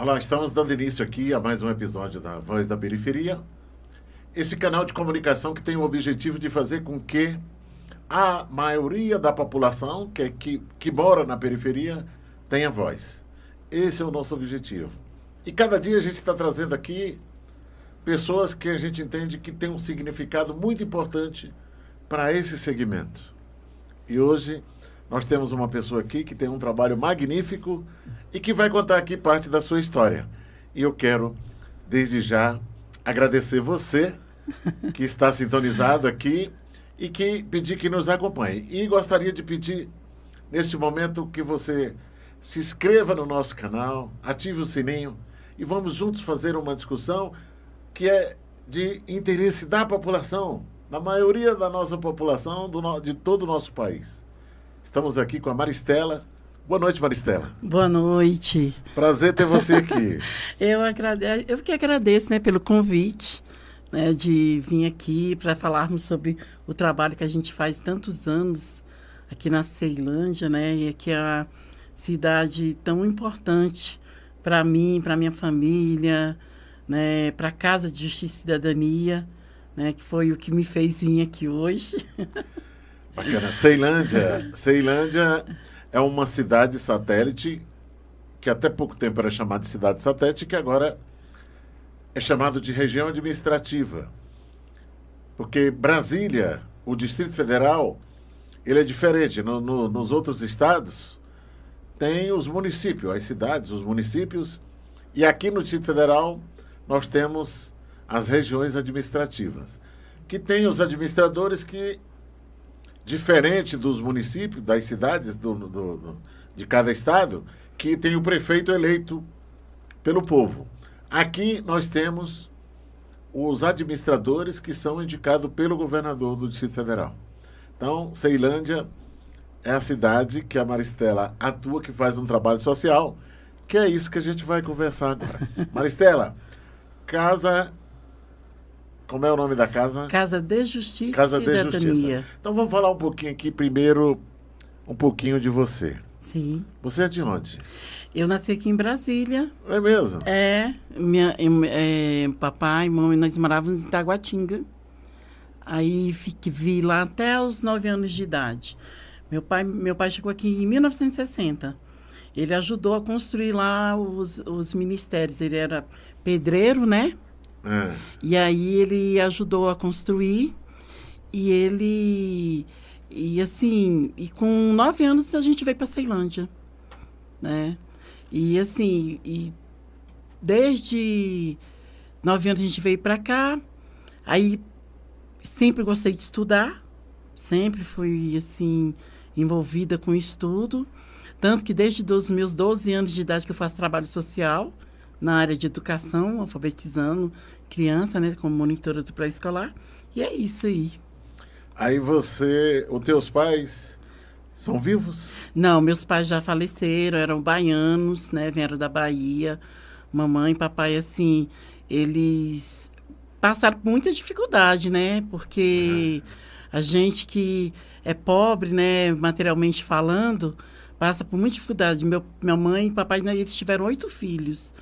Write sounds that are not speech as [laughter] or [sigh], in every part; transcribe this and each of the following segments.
Olá, estamos dando início aqui a mais um episódio da Voz da Periferia. Esse canal de comunicação que tem o objetivo de fazer com que a maioria da população que, que, que mora na periferia tenha voz. Esse é o nosso objetivo. E cada dia a gente está trazendo aqui pessoas que a gente entende que tem um significado muito importante para esse segmento. E hoje nós temos uma pessoa aqui que tem um trabalho magnífico e que vai contar aqui parte da sua história. E eu quero, desde já, agradecer você que está sintonizado aqui e que pedir que nos acompanhe. E gostaria de pedir, neste momento, que você se inscreva no nosso canal, ative o sininho e vamos juntos fazer uma discussão que é de interesse da população, da maioria da nossa população, do, de todo o nosso país. Estamos aqui com a Maristela. Boa noite, Maristela. Boa noite. Prazer ter você [laughs] aqui. eu, agrade... eu que agradeço né, pelo convite né, de vir aqui para falarmos sobre o trabalho que a gente faz tantos anos aqui na Ceilândia, né? E aqui é uma cidade tão importante para mim, para minha família, né? Para a Casa de Justiça e Cidadania, né? Que foi o que me fez vir aqui hoje. [laughs] Bacana. Ceilândia, Ceilândia é uma cidade satélite que até pouco tempo era chamada de cidade satélite, que agora é chamado de região administrativa. Porque Brasília, o Distrito Federal, ele é diferente. No, no, nos outros estados, tem os municípios, as cidades, os municípios. E aqui no Distrito Federal, nós temos as regiões administrativas, que tem os administradores que, diferente dos municípios, das cidades do, do, do, de cada estado, que tem o prefeito eleito pelo povo. Aqui nós temos os administradores que são indicados pelo governador do Distrito Federal. Então, Ceilândia é a cidade que a Maristela atua, que faz um trabalho social, que é isso que a gente vai conversar agora. [laughs] Maristela, casa. Como é o nome da casa? Casa de Justiça casa e Cidadania. De Justiça. Então vamos falar um pouquinho aqui primeiro, um pouquinho de você. Sim. Você é de onde? Eu nasci aqui em Brasília. É mesmo? É. Minha, é, papai e mamãe, nós morávamos em Taguatinga. Aí fiquei, vi lá até os nove anos de idade. Meu pai, meu pai chegou aqui em 1960. Ele ajudou a construir lá os, os ministérios. Ele era pedreiro, né? É. E aí ele ajudou a construir. E ele. E assim, e com nove anos a gente veio para Ceilândia, né? E assim, e desde nove anos a gente veio para cá. Aí sempre gostei de estudar, sempre fui assim envolvida com estudo, tanto que desde os meus 12 anos de idade que eu faço trabalho social na área de educação, alfabetizando criança, né, como monitora do pré-escolar. E é isso aí. Aí você, os teus pais são vivos? Não, meus pais já faleceram, eram baianos, né? Vieram da Bahia. Mamãe e papai, assim, eles passaram por muita dificuldade, né? Porque a gente que é pobre, né, materialmente falando, passa por muita dificuldade. Meu, minha mãe e papai, né, eles tiveram oito filhos,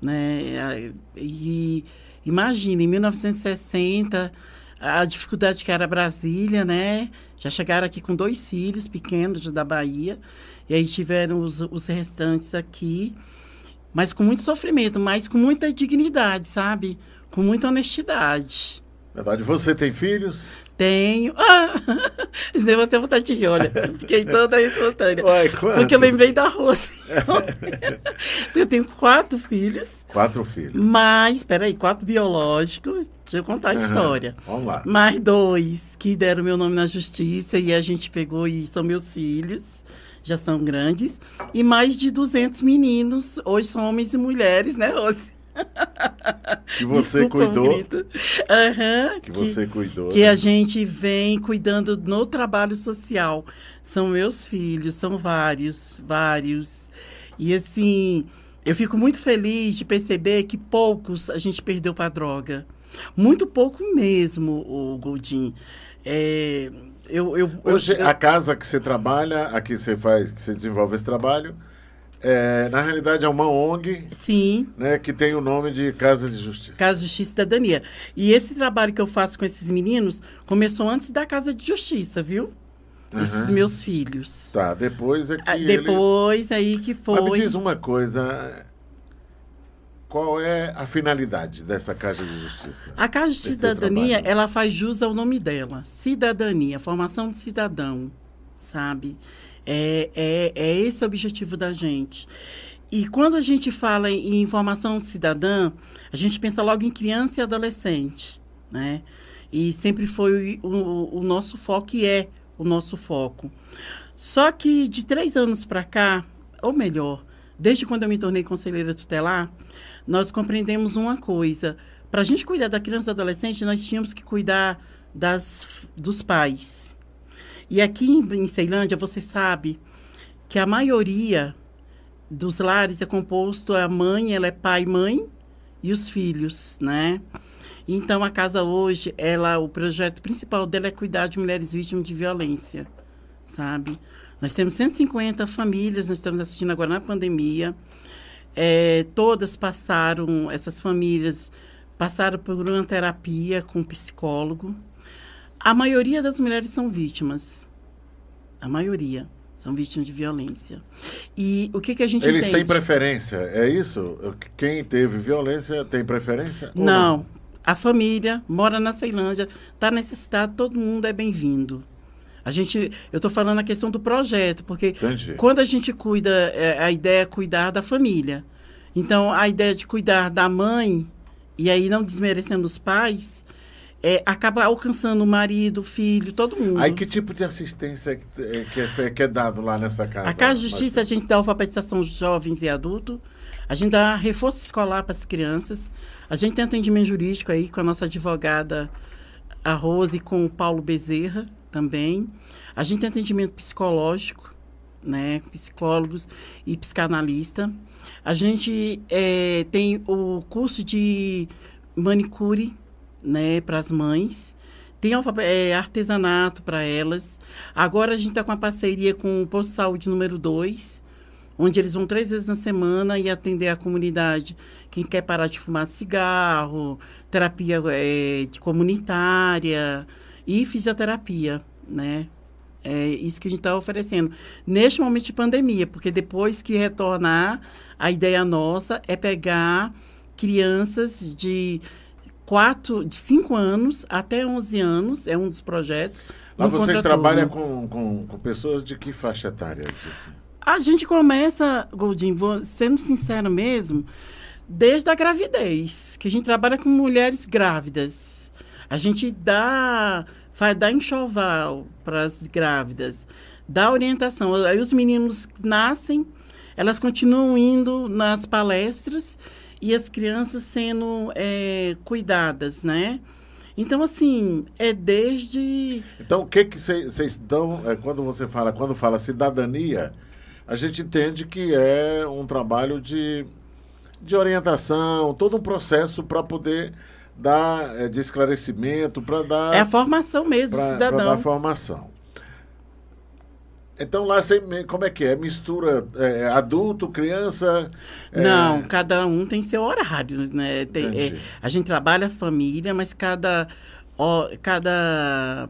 né? E imagina, em 1960 a dificuldade que era Brasília, né? Já chegaram aqui com dois filhos pequenos da Bahia. E aí tiveram os, os restantes aqui. Mas com muito sofrimento, mas com muita dignidade, sabe? Com muita honestidade. Verdade. Você tem filhos? Tenho. Ah, deu até vontade de rir, olha. Fiquei toda espontânea. Ué, porque eu lembrei da Rose. [laughs] eu tenho quatro filhos. Quatro filhos. Mas, espera aí, quatro biológicos. Deixa eu contar a uhum. história. Vamos lá. Mais dois que deram meu nome na justiça e a gente pegou e são meus filhos. Já são grandes. E mais de 200 meninos. Hoje são homens e mulheres, né, Rose? [laughs] Que você Desculpa, cuidou. Uhum, que, que você cuidou. Que né? a gente vem cuidando no trabalho social. São meus filhos, são vários, vários. E assim, eu fico muito feliz de perceber que poucos a gente perdeu para droga. Muito pouco mesmo, o Goldin. É, eu, eu, Hoje, eu, a casa que você trabalha, aqui você faz, que você desenvolve esse trabalho, é, na realidade é uma ONG Sim, né, que tem o nome de Casa de Justiça. Casa de Justiça e Cidadania. E esse trabalho que eu faço com esses meninos começou antes da Casa de Justiça, viu? Esses Aham. meus filhos. Tá, depois é que Ah, ele... Depois aí que Mas me foi. diz uma coisa, qual é a finalidade dessa Casa de Justiça? A Casa de Cidadania, ela faz jus ao nome dela. Cidadania, formação de cidadão, sabe? É, é, é esse o objetivo da gente. E quando a gente fala em em formação cidadã, a gente pensa logo em criança e adolescente, né? E sempre foi o, o- o nosso foco e é o nosso foco. Só que de três anos para cá, ou melhor, desde quando eu me tornei conselheira tutelar, nós compreendemos uma coisa. Para a gente cuidar da criança e do adolescente, nós tínhamos que cuidar das, dos pais. E aqui em, Ceilândia, você sabe que a maioria dos lares é composto a mãe, ela é pai mãe e os filhos, né? Então a casa hoje, ela, o projeto principal dela é cuidar de mulheres vítimas de violência, sabe? Nós temos 150 famílias, nós estamos assistindo agora na pandemia. É, todas passaram, essas famílias passaram por uma terapia com um psicólogo. A maioria das mulheres são vítimas. A maioria são vítimas de violência. E o que, que a gente Eles entende? têm preferência, é isso? Quem teve violência tem preferência? ou Não. A família mora na Ceilândia, está necessitado, todo mundo é bem-vindo. A gente, eu estou falando a questão do projeto, porque Entendi. quando a gente cuida, é, a ideia é cuidar da família. Então, a ideia de cuidar da mãe, e aí não desmerecendo os pais, é, acaba alcançando o marido, o filho, todo mundo. Aí que tipo de assistência é que, é, que é, que é dado lá nessa casa? A Casa de Justiça, a gente dá alfabetização de jovens e adultos. A gente dá reforço escolar para as crianças. A gente tem atendimento jurídico aí com a nossa advogada, a Rose, e com o Paulo Bezerra também. A gente tem atendimento psicológico, né? Psicólogos e psicanalista. A gente eh, tem o curso de manicure, né, para as mães. Tem eh, artesanato para elas. Agora a gente está com a parceria com o Posto de Saúde número 2, onde eles vão três vezes na semana e atender a comunidade. Quem quer parar de fumar cigarro, terapia de comunitária e fisioterapia, né? É isso que a gente está oferecendo. Neste momento de pandemia, porque depois que retornar, a ideia nossa é pegar crianças de quatro, de 5 anos até 11 anos, é um dos projetos. Lá vocês trabalham com, com, com pessoas de que faixa etária? A gente começa, Goldinho, vou, sendo sincero mesmo, desde a gravidez, que a gente trabalha com mulheres grávidas. A gente dá, faz, dá enxoval para as grávidas, dá orientação. Aí os meninos nascem, elas continuam indo nas palestras e as crianças sendo eh, cuidadas, né? Então, assim, é desde... Então, o que que vocês dão, é, quando você fala, quando fala cidadania, a gente entende que é um trabalho de, de orientação, todo um processo para poder dar é, de esclarecimento, para dar É a formação mesmo do para cidadão. dar formação. Então lá você, como é que é? Mistura é, adulto, criança? é, Não, cada um tem seu horário, né? Tem- é, a gente trabalha a família, mas cada, ó, cada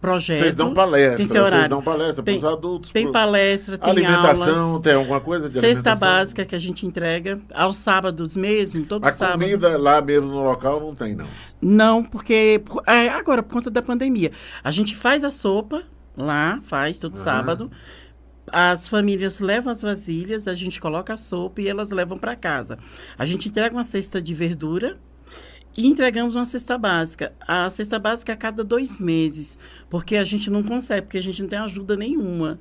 projeto Vocês dão palestra, tem seu vocês horário. dão palestra para os adultos. Tem pro- palestra, tem alimentação, aulas. tem alguma coisa de Cesta alimentação? básica que a gente entrega aos sábados mesmo, todo A sábado. comida lá mesmo no local não tem, não. Não, porque por- é, agora por conta da pandemia, a gente faz a sopa lá, faz todo Aham. sábado. As famílias levam as vasilhas, a gente coloca a sopa e elas levam para casa. A gente entrega uma cesta de verdura e entregamos uma cesta básica. A cesta básica é a cada dois meses, porque a gente não consegue, porque a gente não tem ajuda nenhuma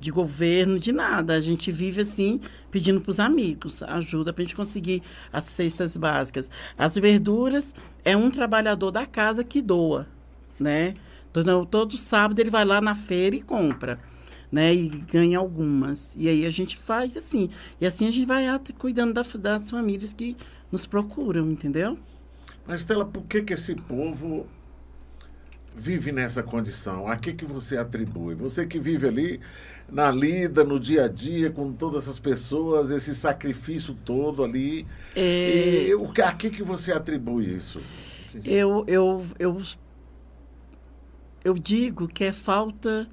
de governo, de nada. A gente vive assim, pedindo para os amigos ajuda para a gente conseguir as cestas básicas. As verduras é um trabalhador da casa que doa, né? Todo, todo sábado ele vai lá na feira e compra. Né, e ganha algumas. E aí a gente faz assim. E assim a gente vai cuidando da- das famílias que nos procuram, entendeu? Mas, Stella, por que, que esse povo vive nessa condição, a que, que você atribui? Você que vive ali na lida, no dia a dia, com todas essas pessoas, esse sacrifício todo ali. É... E, o, a que, que você atribui isso? Eu, eu, eu, eu digo que é falta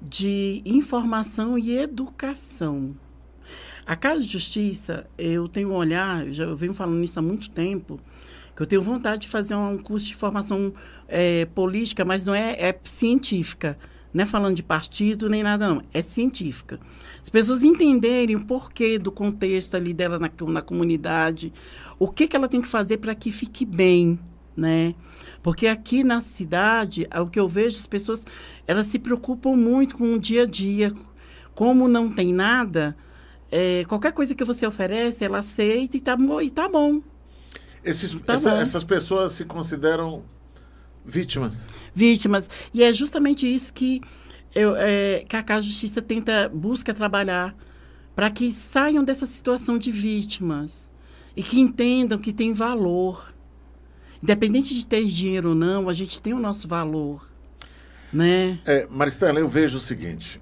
de informação e educação. A Casa de Justiça, eu tenho um olhar, já eu venho falando isso há muito tempo, que eu tenho vontade de fazer um curso de formação é, política, mas não é, é científica. Não é falando de partido nem nada, não. É científica. As pessoas entenderem o porquê do contexto ali dela na, na comunidade, o que, que ela tem que fazer para que fique bem, né? Porque aqui na cidade, o que eu vejo, as pessoas, elas se preocupam muito com o dia a dia. Como não tem nada, é, qualquer coisa que você oferece, ela aceita e tá, e tá bom. Esses, tá essa, bom. Essas pessoas se consideram Vítimas. Vítimas. E é justamente isso que, eu, é, que a Casa Justiça tenta, busca trabalhar, para que saiam dessa situação de vítimas e que entendam que tem valor. Independente de ter dinheiro ou não, a gente tem o nosso valor. Né? É, Maristela, eu vejo o seguinte.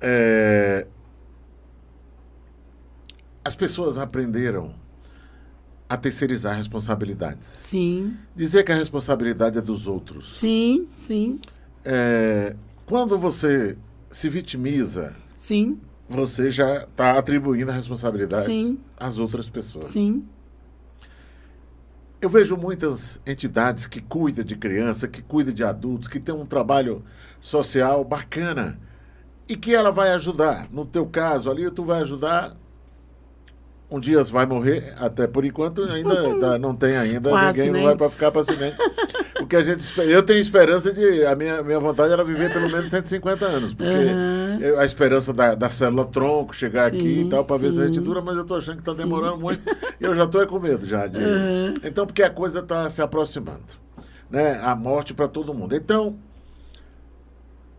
É, as pessoas aprenderam a terceirizar responsabilidades. Sim. Dizer que a responsabilidade é dos outros. Sim, sim. É, quando você se vitimiza, sim. você já está atribuindo a responsabilidade sim. às outras pessoas. Sim. Eu vejo muitas entidades que cuidam de criança, que cuidam de adultos, que têm um trabalho social bacana e que ela vai ajudar. No teu caso ali, tu vai ajudar um dia vai morrer, até por enquanto ainda tá, não tem ainda, Quase, ninguém né? não vai para ficar para cima. O que a gente eu tenho esperança de a minha, minha vontade era viver pelo menos 150 anos, porque uhum. Eu, a esperança da, da célula tronco chegar sim, aqui e tal para ver se a gente dura, mas eu estou achando que está demorando muito e eu já estou com medo já de. Uhum. Então porque a coisa está se aproximando, né? A morte para todo mundo. Então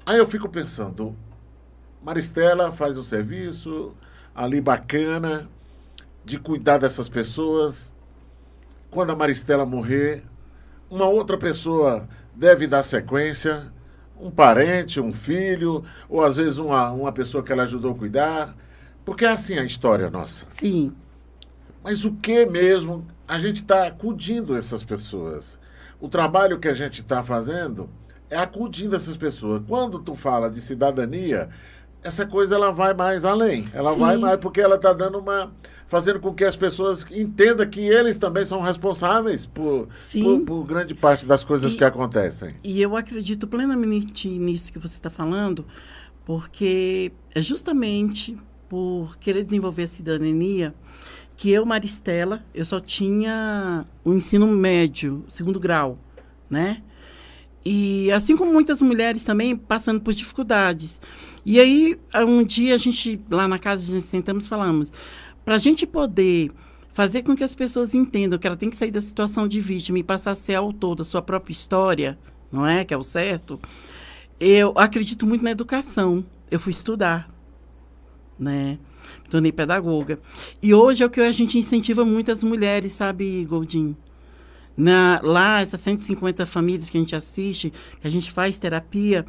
aí eu fico pensando, Maristela faz o serviço ali bacana de cuidar dessas pessoas. Quando a Maristela morrer, uma outra pessoa deve dar sequência, um parente, um filho, ou às vezes uma, uma pessoa que ela ajudou a cuidar. Porque é assim a história nossa. Sim. Mas o que mesmo? A gente está acudindo essas pessoas. O trabalho que a gente está fazendo é acudindo essas pessoas. Quando tu fala de cidadania, essa coisa ela vai mais além. Ela Sim. vai mais porque ela está dando uma fazendo com que as pessoas entendam que eles também são responsáveis por, por, por, grande parte das coisas e, que acontecem. E eu acredito plenamente nisso que você está falando, porque é justamente por querer desenvolver a cidadania que eu, Maristela, eu só tinha o ensino médio, segundo grau, né? E assim como muitas mulheres também passando por dificuldades. E aí, um dia a gente, lá na casa, a gente sentamos e falamos: para a gente poder fazer com que as pessoas entendam que ela tem que sair da situação de vítima e passar a ser autor da sua própria história, não é? Que é o certo. Eu acredito muito na educação. Eu fui estudar, né? Tornei pedagoga. E hoje é o que a gente incentiva muitas mulheres, sabe, Goldin? Na, lá, essas 150 famílias que a gente assiste, que a gente faz terapia,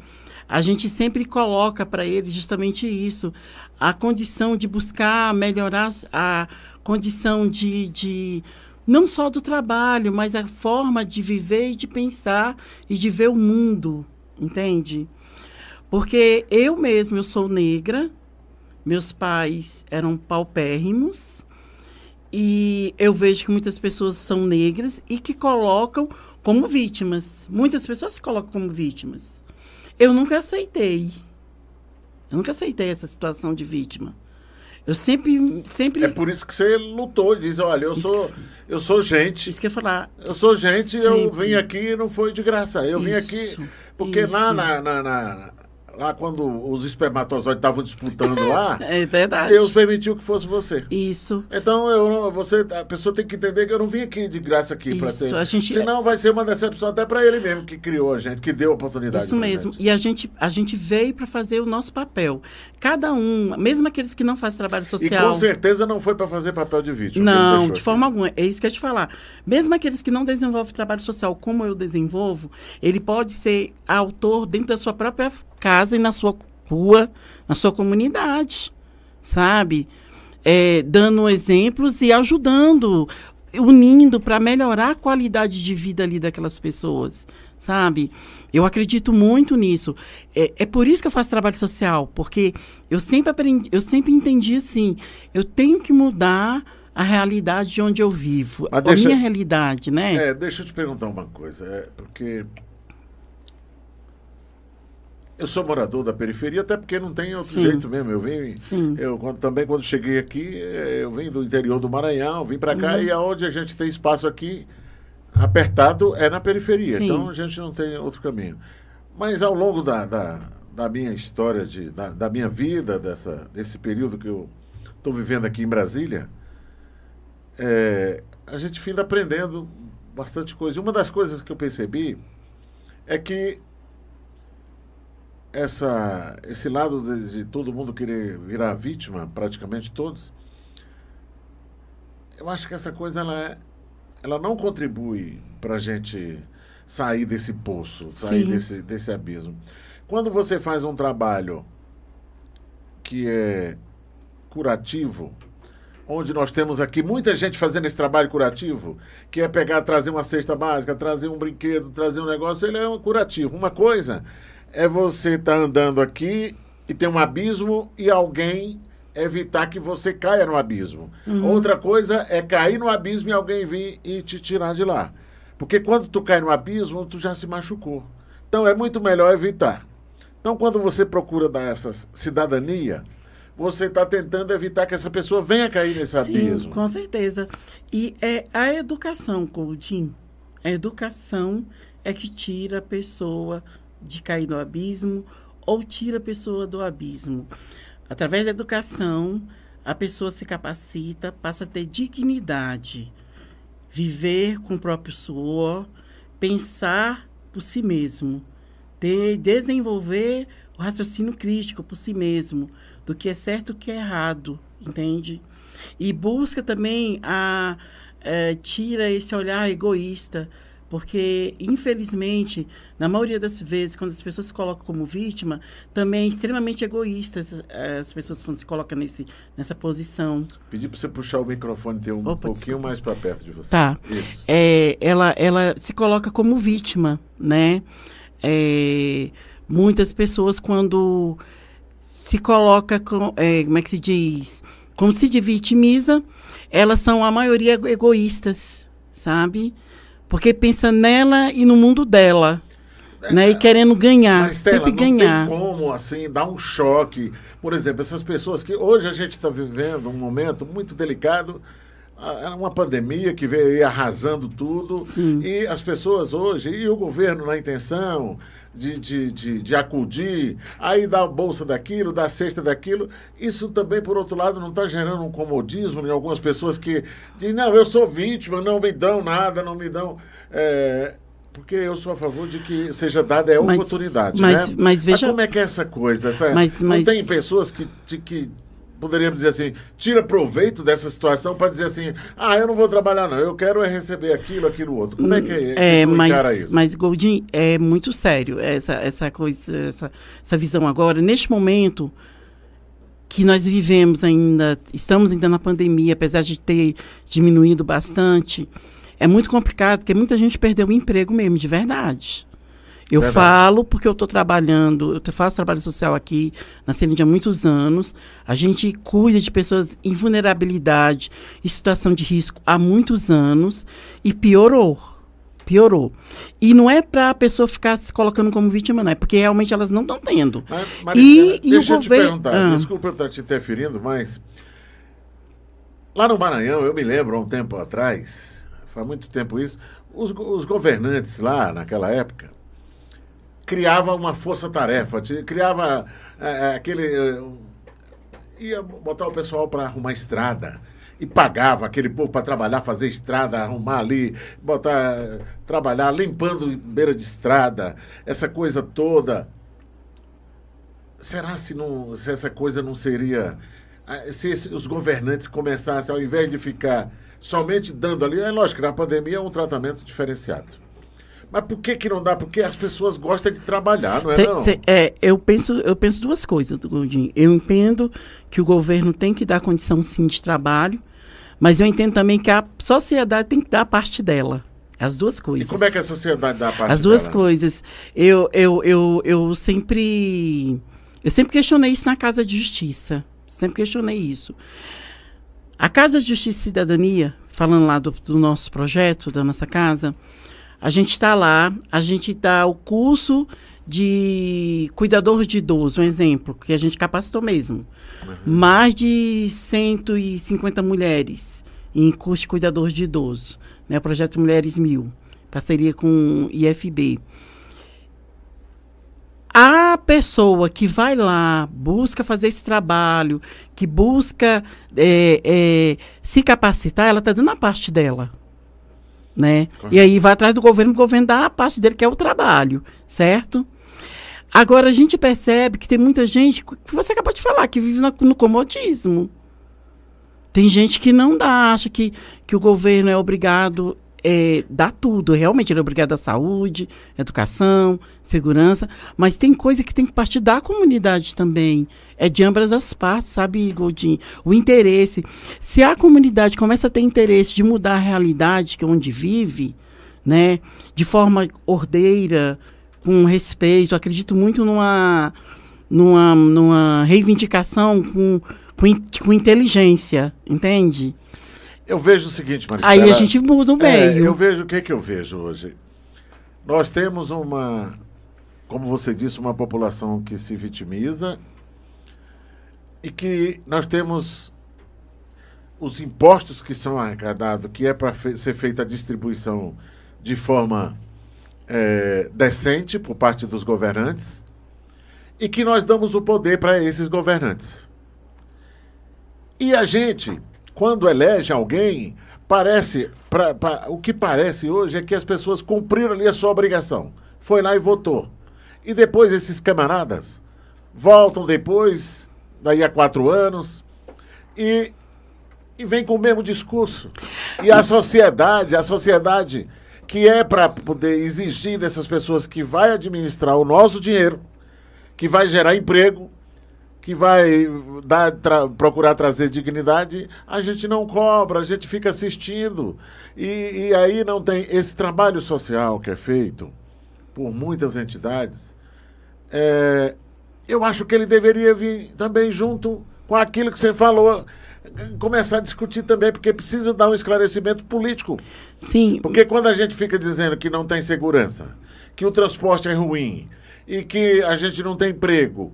a gente sempre coloca para eles justamente isso, a condição de buscar melhorar a condição de, de não só do trabalho, mas a forma de viver e de pensar e de ver o mundo, entende? Porque eu mesmo, eu sou negra, meus pais eram paupérrimos, e eu vejo que muitas pessoas são negras e que colocam como vítimas. Muitas pessoas se colocam como vítimas. Eu nunca aceitei. Eu nunca aceitei essa situação de vítima. Eu sempre, sempre. É por isso que você lutou, diz, olha, eu isso sou, que... eu sou gente. Isso que eu falar. Eu sou gente, sempre. eu vim aqui não foi de graça. Eu vim isso, aqui porque lá na, na, na, lá quando os espermatozoides estavam disputando lá, [laughs] É verdade. Deus permitiu que fosse você. Isso. Então, eu, você, a pessoa tem que entender que eu não vim aqui de graça aqui para Isso, ter. a gente- Senão vai ser uma decepção até para ele mesmo que criou a gente, que deu a oportunidade. Isso mesmo. gente. E a gente, a gente veio para fazer o nosso papel. Cada um, mesmo aqueles que não fazem trabalho E social. com certeza não foi para fazer papel de vítima. Não, de forma alguma. É isso que eu ia te falar. Mesmo aqueles que não desenvolvem trabalho social como eu desenvolvo, ele pode ser autor dentro da sua própria casa e na sua rua, na sua comunidade, sabe? É, dando exemplos e ajudando, unindo para melhorar a qualidade de vida ali daquelas pessoas, sabe? Eu acredito muito nisso. É, é por isso que eu faço trabalho social, porque eu sempre aprendi, eu sempre entendi assim, eu tenho que mudar a realidade de onde eu vivo, Mas a deixa- minha realidade, né? É, deixa eu te perguntar uma coisa. É, porque. Eu sou morador da periferia, até porque não tem outro Sim. jeito mesmo. Eu vim. Sim. Eu quando- também quando cheguei aqui, eh, eu vim do interior do Maranhão, vim para Uhum. cá e aonde a gente tem espaço aqui apertado é na periferia. Sim. Então a gente não tem outro caminho. Mas ao longo da, da, da minha história, de, da, da minha vida, dessa, desse período que eu estou vivendo aqui em Brasília, é, a gente finda aprendendo bastante coisa. E uma das coisas que eu percebi é que essa, esse lado de, de todo mundo querer virar vítima, praticamente todos, eu acho que essa coisa ela, é- ela não contribui para a gente sair desse poço, sair Sim. desse, desse abismo. Quando você faz um trabalho que é curativo, onde nós temos aqui muita gente fazendo esse trabalho curativo, que é pegar, trazer uma cesta básica, trazer um brinquedo, trazer um negócio, ele é um curativo. Uma coisa é você estar andando aqui e tem um abismo e alguém evitar que você caia no abismo. Outra coisa é cair no abismo e alguém vir e te tirar de lá. Porque quando tu cai no abismo, tu já se machucou. Então é muito melhor evitar. Então quando você procura dar essa cidadania, você está tentando evitar que essa pessoa venha cair nesse Sim, abismo. com certeza. E é a educação, Coutinho. A educação é que tira a pessoa de cair no abismo ou tira a pessoa do abismo. Através da educação, a pessoa se capacita, passa a ter dignidade, viver com o próprio suor, pensar por si mesmo, ter, desenvolver o raciocínio crítico por si mesmo, do que é certo e o que é errado, entende? E busca também a eh, tira esse olhar egoísta, porque infelizmente, na maioria das vezes, quando as pessoas se colocam como vítima, também é extremamente egoísta as, as pessoas quando se colocam nesse, nessa posição. Pedi para você puxar o microfone ter um Opa, pouquinho desculpa. mais para perto de você. Tá. Isso. é, ela, ela se coloca como vítima, né? É, muitas pessoas quando se coloca com, é, como é que se diz, como se de vitimiza, elas são a maioria ego- egoístas, sabe? Porque pensa nela e no mundo dela, né? E querendo ganhar, sempre não ganhar. tem como, assim, dar um choque. Por exemplo, essas pessoas que hoje a gente está vivendo um momento muito delicado, ah, era uma pandemia que veio arrasando tudo, Sim. e as pessoas hoje, e o governo na intenção de, de, de, de acudir, aí dá a bolsa daquilo, dá a cesta daquilo, isso também, por outro lado, não está gerando um comodismo em algumas pessoas que dizem, não, eu sou vítima, não me dão nada, não me dão... é, porque eu sou a favor de que seja dada é Mas- oportunidade, mas- né? mas veja- como é que é essa coisa? Essa, Mas- Não mas- tem pessoas que, de- que poderíamos dizer assim, tira proveito dessa situação para dizer assim, ah, eu não vou trabalhar não, eu quero é receber aquilo, aquilo outro. Como é que é, É, tu encara mas, isso? mas Goldin, é muito sério essa, essa coisa, essa, essa visão agora. Neste momento que nós vivemos ainda, estamos ainda na pandemia, apesar de ter diminuído bastante, é muito complicado, porque muita gente perdeu o emprego mesmo, de verdade. Eu Verdade. falo porque eu estou trabalhando, eu faço trabalho social aqui na Celindia há muitos anos. A gente cuida de pessoas em vulnerabilidade, em situação de risco há muitos anos e piorou. Piorou. E não é para a pessoa ficar se colocando como vítima, não, é porque realmente elas não estão tendo. Mas, E- Maristela, e deixa eu te governo- perguntar, Ah. desculpa eu estar te interferindo, mas lá no Maranhão, eu me lembro há um tempo atrás, faz muito tempo isso, os, os governantes lá naquela época criava uma força-tarefa, criava é, é, aquele. É, ia botar o pessoal para arrumar estrada e pagava aquele povo para trabalhar, fazer estrada, arrumar ali, botar, trabalhar limpando beira de estrada, essa coisa toda. Será se, não, se essa coisa não seria. Se os governantes começassem, ao invés de ficar somente dando ali, é lógico que na pandemia é um tratamento diferenciado. Mas por que, que não dá? Porque as pessoas gostam de trabalhar, não é? Cê, não? Cê, é eu, penso, eu penso duas coisas, Gondim. Eu entendo que o governo tem que dar condição, sim, de trabalho, mas eu entendo também que a sociedade tem que dar a parte dela. As duas coisas. E como é que a sociedade dá a parte As duas dela? coisas. Eu, eu, eu, eu sempre. Eu sempre questionei isso na Casa de Justiça. Sempre questionei isso. A Casa de Justiça e Cidadania, falando lá do, do nosso projeto, da nossa casa, a gente está lá, a gente dá o curso de cuidador de idoso, um exemplo, que a gente capacitou mesmo. Uhum. Mais de 150 mulheres em curso de cuidador de idoso, né? O projeto Mulheres Mil, parceria com o IFB. A pessoa que vai lá, busca fazer esse trabalho, que busca é, é, se capacitar, ela está dando a parte dela né? E aí vai atrás do governo, o governo dá a parte dele, que é o trabalho, certo? Agora, a gente percebe que tem muita gente, que você acabou de falar, que vive no, no comodismo. Tem gente que não dá, acha que, que o governo é obrigado é, dar tudo. Realmente, ele é obrigado à saúde, educação, segurança, mas tem coisa que tem que partir da comunidade também. É de ambas as partes, sabe, Goldin? O interesse. Se a comunidade começa a ter interesse de mudar a realidade que é onde vive, né, de forma ordeira, com respeito, acredito muito numa, numa, numa reivindicação com, com, com inteligência, entende? Eu vejo o seguinte, Maristela. Aí a gente muda o meio. É, eu vejo o que, que eu vejo hoje. Nós temos uma, como você disse, uma população que se vitimiza e que nós temos os impostos que são arrecadados, que é para fe ser feita a distribuição de forma é, decente por parte dos governantes e que nós damos o poder para esses governantes. E a gente, quando elege alguém, parece, pra, pra, o que parece hoje é que as pessoas cumpriram ali a sua obrigação. Foi lá e votou. E depois esses camaradas voltam depois daí a quatro anos, e, e vem com o mesmo discurso. E a sociedade, a sociedade que é para poder exigir dessas pessoas que vai administrar o nosso dinheiro, que vai gerar emprego, que vai dar, tra procurar trazer dignidade, a gente não cobra, a gente fica assistindo. E, e aí não tem esse trabalho social que é feito por muitas entidades. É, eu acho que ele deveria vir também junto com aquilo que você falou, começar a discutir também, porque precisa dar um esclarecimento político. Sim. Porque quando a gente fica dizendo que não tem segurança, que o transporte é ruim e que a gente não tem emprego,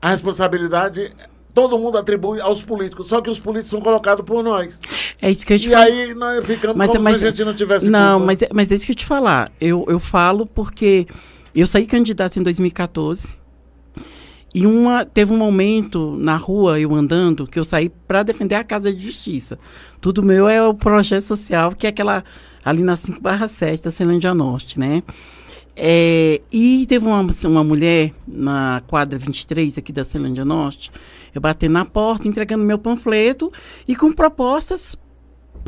a responsabilidade todo mundo atribui aos políticos, só que os políticos são colocados por nós. É isso que eu te E falo. aí nós ficamos mas, como mas, se a gente não tivesse Não, culpa. mas, mas é isso que eu te falar. Eu, eu falo porque eu saí candidato em 2014 e uma, teve um momento na rua, eu andando, que eu saí para defender a Casa de Justiça. Tudo meu é o projeto social, que é aquela ali na 5 barra 7 da Celândia Norte, né? É, e teve uma, uma mulher na quadra 23 aqui da Celândia Norte, eu bati na porta, entregando meu panfleto e com propostas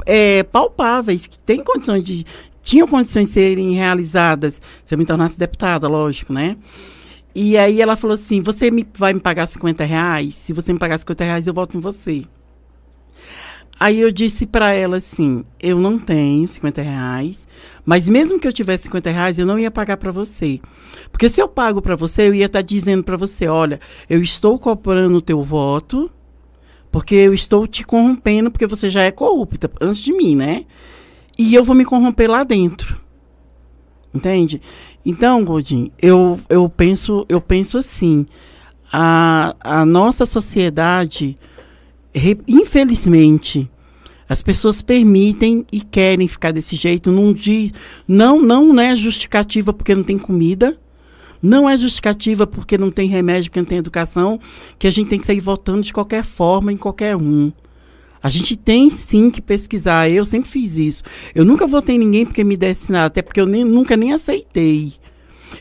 é, palpáveis, que tem condições de. tinham condições de serem realizadas se eu me tornasse deputada, lógico, né? E aí ela falou assim: Você me, vai me pagar 50 reais? Se você me pagar 50 reais, eu volto em você. Aí eu disse para ela assim: Eu não tenho 50 reais, mas mesmo que eu tivesse 50 reais, eu não ia pagar para você. Porque se eu pago para você, eu ia estar tá dizendo para você: Olha, eu estou cobrando o teu voto, porque eu estou te corrompendo, porque você já é corrupta antes de mim, né? E eu vou me corromper lá dentro. Entende? Então, Godin, eu, eu, penso, eu penso assim, a, a nossa sociedade, infelizmente, as pessoas permitem e querem ficar desse jeito num dia. Não, não é justificativa porque não tem comida, Não é justificativa porque não tem remédio, porque não tem educação, que a gente tem que sair votando de qualquer forma em qualquer um. A gente tem sim que pesquisar. Eu sempre fiz isso. Eu nunca votei em ninguém porque me desse nada, até porque eu nem, nunca nem aceitei.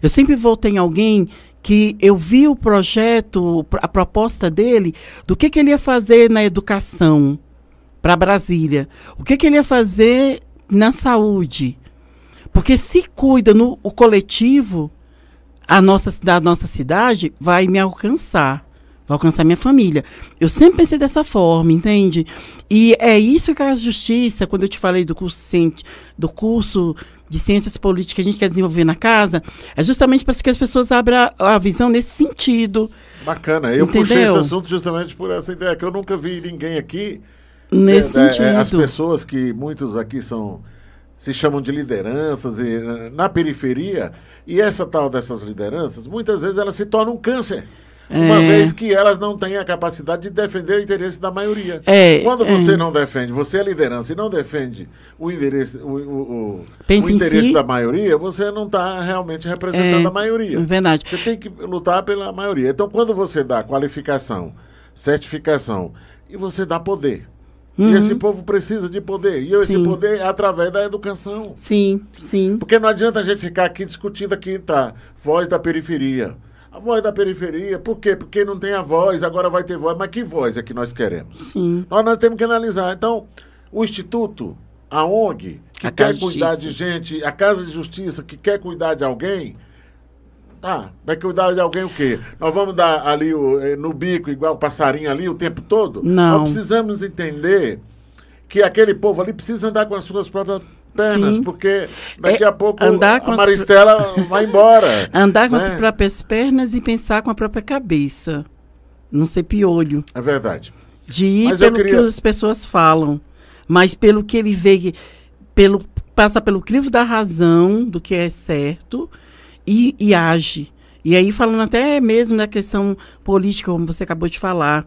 Eu sempre votei em alguém que eu vi o projeto, a proposta dele, do que, que ele ia fazer na educação para Brasília, o que, que ele ia fazer na saúde. Porque se cuida no o coletivo, a nossa, da nossa cidade vai me alcançar vai alcançar minha família. Eu sempre pensei dessa forma, entende? E é isso que a justiça, quando eu te falei do curso, do curso de ciências políticas que a gente quer desenvolver na casa, é justamente para que as pessoas abram a visão nesse sentido. Bacana. Eu Entendeu? puxei esse assunto justamente por essa ideia, que eu nunca vi ninguém aqui. Nesse é, sentido. É, as pessoas que muitos aqui são se chamam de lideranças e, na periferia, e essa tal dessas lideranças, muitas vezes elas se tornam um câncer. Uma é. vez que elas não têm a capacidade de defender o interesse da maioria. É, Quando é. você não defende, você é liderança e não defende o, endereço, o, o, o, interesse si. da maioria, você não está realmente representando é, a maioria. Verdade. Você tem que lutar pela maioria. Então, quando você dá qualificação, certificação e você dá poder, Uhum. E esse povo precisa de poder. E sim. esse poder é através da educação. Sim, sim. Porque não adianta a gente ficar aqui discutindo aqui, tá? Voz da periferia. A voz da periferia, por quê? Porque não tem a voz, agora vai ter voz. Mas que voz é que nós queremos? Sim. Nós, nós temos que analisar. Então, o Instituto, a ONG, que a quer cuidar de gente, a Casa de Justiça, que quer cuidar de alguém, tá, vai cuidar de alguém o quê? Nós vamos dar ali o, eh, no bico, igual o passarinho ali, o tempo todo? Não. Nós precisamos entender que aquele povo ali precisa andar com as suas próprias pernas, Sim. porque daqui é, a pouco andar a Maristela as... [laughs] vai embora. Andar com né? as próprias pernas e pensar com a própria cabeça. Não ser piolho. É verdade. De ir mas pelo queria... que as pessoas falam, mas pelo que ele vê, pelo, passa pelo crivo da razão, do que é certo, e, e age. E aí, falando até mesmo da questão política, como você acabou de falar,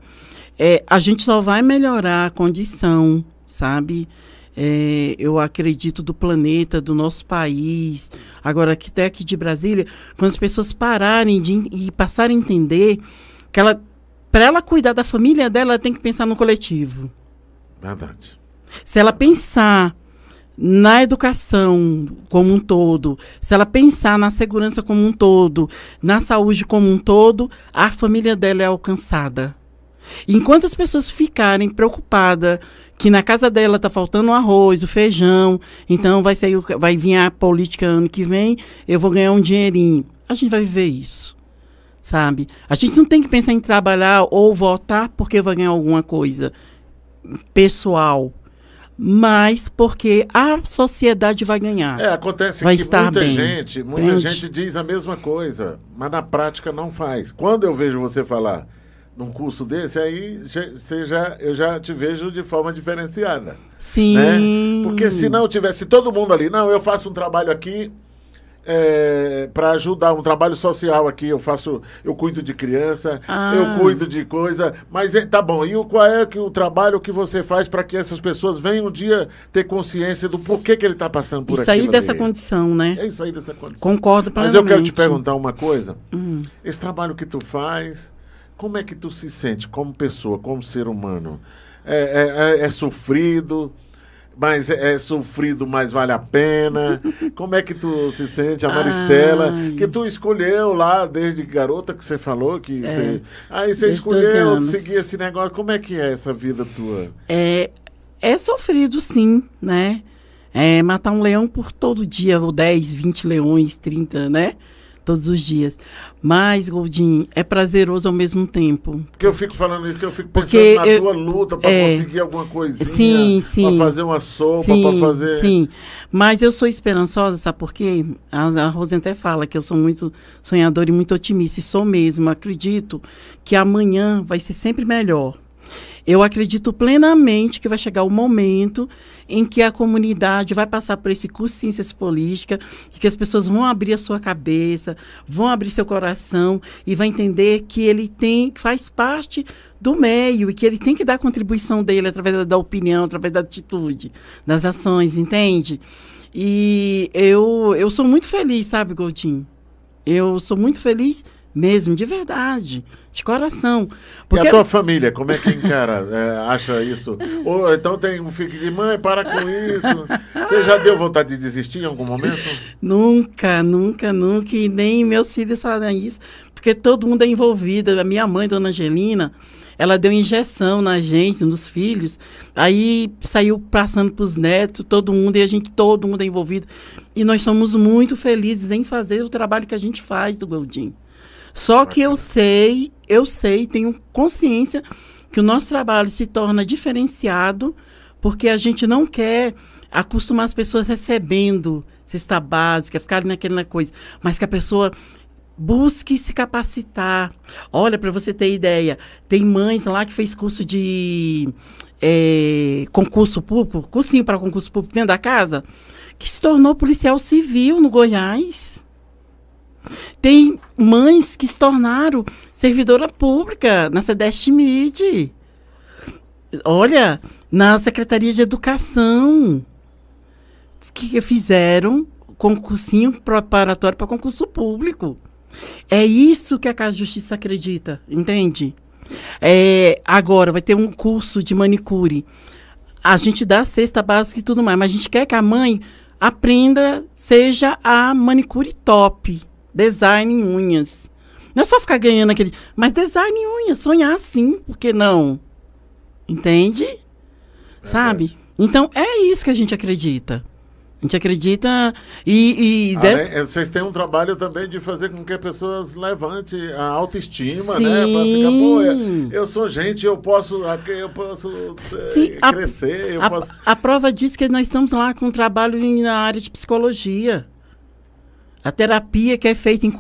é, a gente só vai melhorar a condição, sabe? É, eu acredito, do planeta, do nosso país, agora que até aqui de Brasília, quando as pessoas pararem de, e passarem a entender que ela, para ela cuidar da família dela, ela tem que pensar no coletivo. Verdade. Se ela pensar na educação como um todo, se ela pensar na segurança como um todo, na saúde como um todo, a família dela é alcançada. Enquanto as pessoas ficarem preocupadas que na casa dela está faltando o arroz, o feijão, então vai sair, vai vir a política ano que vem, eu vou ganhar um dinheirinho. A gente vai viver isso. Sabe? A gente não tem que pensar em trabalhar ou votar porque vai ganhar alguma coisa pessoal mas porque a sociedade vai ganhar. É, acontece vai que estar muita bem. gente, muita Entende? gente diz a mesma coisa, mas na prática não faz. Quando eu vejo você falar, num curso desse, aí você já, eu já te vejo de forma diferenciada. Sim. Né? Porque se não tivesse todo mundo ali, não, eu faço um trabalho aqui é, para ajudar, um trabalho social aqui, eu faço, eu cuido de criança, ah. eu cuido de coisa, mas é, tá bom, e o, qual é que o trabalho que você faz para que essas pessoas venham um dia ter consciência do porquê que ele está passando por aqui? Sair dessa condição, né? É isso aí dessa condição. Concordo plenamente. Mas eu quero te perguntar uma coisa, hum. esse trabalho que tu faz como é que tu se sente como pessoa, como ser humano? É, é, é, é sofrido, mas é, é, sofrido, mas vale a pena. [laughs] Como é que tu se sente, a Maristela? Ai. Que tu escolheu lá desde garota que você falou que é, você, aí você escolheu seguir esse negócio. Como é que é essa vida tua? É, é sofrido, sim, né? É matar um leão por todo dia, ou 10, 20 leões, 30, né? Todos os dias. Mas, Goldin, é prazeroso ao mesmo tempo. Porque eu fico falando isso, que eu fico pensando Porque na eu, tua luta para é, conseguir alguma coisinha. Sim, sim. Para fazer uma sopa, para fazer. Sim. Mas eu sou esperançosa, sabe por quê? A, a até fala que eu sou muito sonhadora e muito otimista. E sou mesmo. Acredito que amanhã vai ser sempre melhor. Eu acredito plenamente que vai chegar o momento em que a comunidade vai passar por esse curso de ciências políticas e que as pessoas vão abrir a sua cabeça, vão abrir seu coração e vai entender que ele tem, faz parte do meio e que ele tem que dar a contribuição dele através da, da opinião, através da atitude, das ações, entende? E eu, eu sou muito feliz, sabe, Goldinho? Eu sou muito feliz mesmo, de verdade, de coração. Porque... E a tua família, como é que encara, [laughs] é, acha isso? Ou então tem um fique de mãe, para com isso. Você já deu vontade de desistir em algum momento? Nunca, nunca, nunca. E nem meus filhos sabem isso, porque todo mundo é envolvido. A minha mãe, dona Angelina, ela deu injeção na gente, nos filhos. Aí saiu passando para os netos, todo mundo, e a gente, todo mundo é envolvido. E nós somos muito felizes em fazer o trabalho que a gente faz do Goldin. Só que eu sei, eu sei, tenho consciência que o nosso trabalho se torna diferenciado porque a gente não quer acostumar as pessoas recebendo cesta básica, ficar naquela coisa, mas que a pessoa busque se capacitar. Olha, para você ter ideia, tem mães lá que fez curso de é, concurso público, cursinho para concurso público dentro da casa, que se tornou policial civil no Goiás. Tem mães que se tornaram servidora pública na SEDEST MID. Olha, na Secretaria de Educação, que fizeram concursinho preparatório para concurso público. É isso que a Casa Justiça acredita, entende? É, agora, vai ter um curso de manicure. A gente dá a cesta básica e tudo mais, mas a gente quer que a mãe aprenda, seja a manicure top design em unhas. Não é só ficar ganhando aquele. Mas design em unhas, sonhar sim, por que não? Entende? É Sabe? Então é isso que a gente acredita. A gente acredita e. e deve... É, vocês têm um trabalho também de fazer com que as pessoas levante a autoestima, Sim. né? Pra ficar, pô, eu sou gente, eu posso, eu posso Sim, crescer. A, posso... a, prova diz que nós estamos lá com um trabalho na área de psicologia. A terapia que é feita em,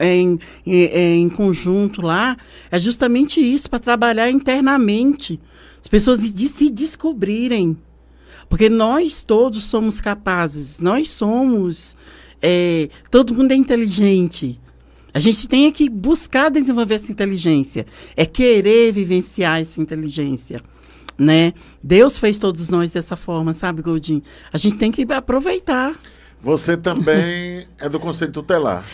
em, em, em conjunto lá é justamente isso, para trabalhar internamente. As pessoas de se descobrirem. Porque nós todos somos capazes, nós somos. É, todo mundo é inteligente. A gente tem que buscar desenvolver essa inteligência, é querer vivenciar essa inteligência. Né? Deus fez todos nós dessa forma, sabe, Goldin? A gente tem que aproveitar. Você também é do Conselho Tutelar.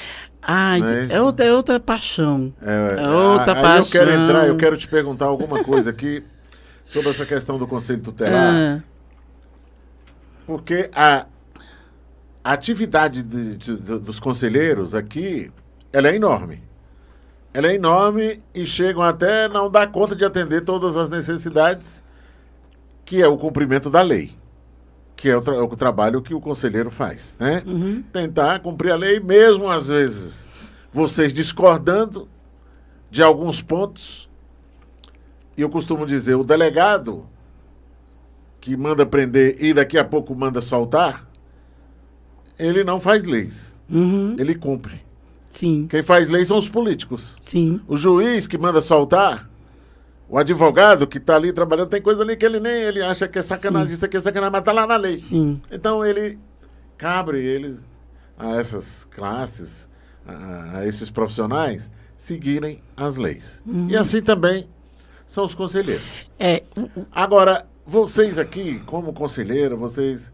Ai, é, é, outra, é outra paixão. É, é outra paixão. Eu quero entrar, eu quero te perguntar alguma coisa aqui sobre essa questão do Conselho Tutelar. Ah. Porque a, a atividade de, de, dos conselheiros aqui, ela é enorme. Ela é enorme e chegam até não dar conta de atender todas as necessidades, que é o cumprimento da lei que é o, tra o, trabalho que o conselheiro faz, né? Uhum. Tentar cumprir a lei, mesmo às vezes vocês discordando de alguns pontos. E eu costumo dizer, o delegado que manda prender e daqui a pouco manda soltar, ele não faz leis. Uhum. Ele cumpre. Sim. Quem faz leis são os políticos. Sim. O juiz que manda soltar, o advogado que está ali trabalhando, tem coisa ali que ele nem ele acha que é sacanagem, Sim. isso aqui é sacanagem, mas está lá na lei. Sim. Então ele cabe ele a essas classes, a, a esses profissionais, seguirem as leis. Uhum. E assim também são os conselheiros. É. Agora, vocês aqui, como conselheiro, vocês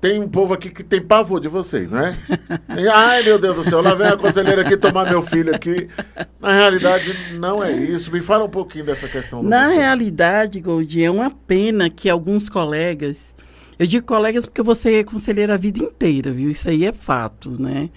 tem um povo aqui que tem pavor de vocês, não é? Ai, meu Deus do céu, lá vem a conselheira aqui tomar meu filho aqui. Na realidade, não é isso. Me fala um pouquinho dessa questão. Na realidade, Goldie, é uma pena que alguns colegas... Eu digo colegas porque você é conselheira a vida inteira, viu? Isso aí é fato, né?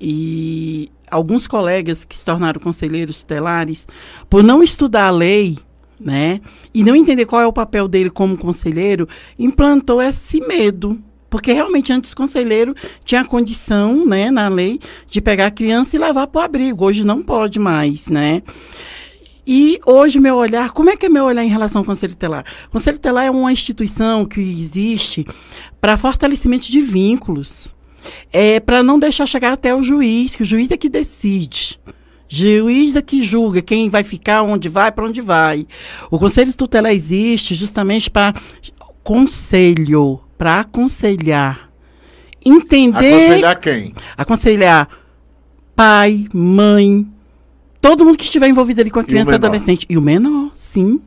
E alguns colegas que se tornaram conselheiros estelares, por não estudar a lei, né? E não entender qual é o papel dele como conselheiro, implantou esse medo porque realmente antes o conselheiro tinha condição, né, na lei, de pegar a criança e levar para o abrigo. Hoje não pode mais, né? E hoje meu olhar, como é que é meu olhar em relação ao Conselho Telar? O Conselho Telar é uma instituição que existe para fortalecimento de vínculos. É para não deixar chegar até o juiz, que o juiz é que decide. Juiz é que julga quem vai ficar, onde vai, para onde vai. O Conselho Tutelar existe justamente para conselho, para aconselhar. Entender. Aconselhar quem? Aconselhar pai, mãe, todo mundo que estiver envolvido ali com a criança e adolescente. E o menor, sim.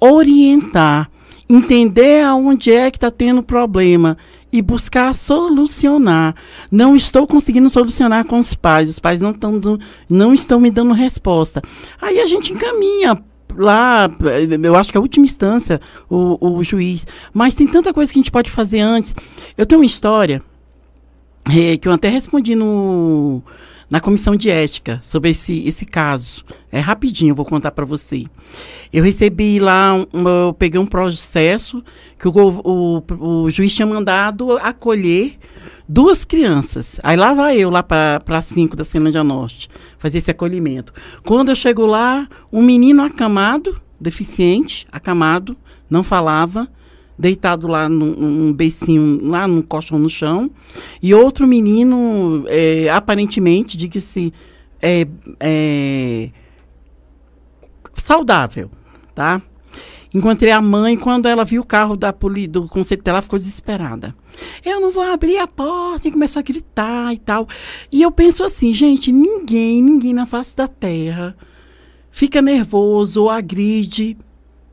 Orientar. Entender aonde é que está tendo problema e buscar solucionar. Não estou conseguindo solucionar com os pais, os pais não, tão, não estão me dando resposta. Aí a gente encaminha lá, eu acho que é a última instância, o, o juiz. Mas tem tanta coisa que a gente pode fazer antes. Eu tenho uma história é, que eu até respondi no, na comissão de ética sobre esse, esse caso. É rapidinho, eu vou contar para você. Eu recebi lá, eu peguei um processo que o, o, o, juiz tinha mandado acolher duas crianças. Aí lá vai eu, lá para cinco da Ceilândia Norte, fazer esse acolhimento. Quando eu chego lá, um menino acamado, deficiente, acamado, não falava, deitado lá num, num beicinho, lá no colchão no chão, e outro menino, é, aparentemente, diga-se, é, é, saudável, tá? Encontrei a mãe quando ela viu o carro da poli, do conselho dela, ficou desesperada. Eu não vou abrir a porta e começou a gritar e tal. E eu penso assim, gente, ninguém, ninguém na face da terra fica nervoso ou agride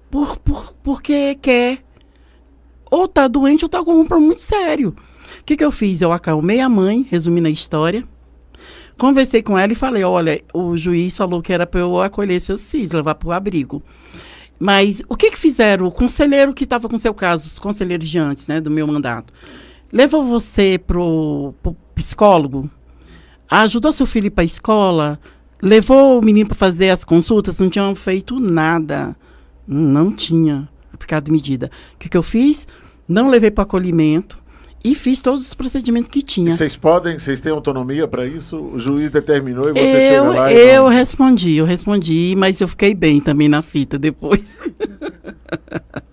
por, por, porque quer ou tá doente ou tá com um problema muito sério. O que, que eu fiz? Eu acalmei a mãe, resumindo a história. Conversei com ela e falei: olha, o juiz falou que era para eu acolher seus filhos, levar para o abrigo. Mas o que, que fizeram? O conselheiro que estava com seu caso, os conselheiros de antes, né, do meu mandato, levou você pro, pro psicólogo, ajudou seu filho para a escola, levou o menino para fazer as consultas, não tinham feito nada. Não tinha aplicado medida. O que, que eu fiz? Não levei para acolhimento e fiz todos os procedimentos que tinha. vocês podem, vocês têm autonomia para isso? O juiz determinou e você eu, chega lá Eu não... respondi, eu respondi, mas eu fiquei bem também na fita depois. [laughs]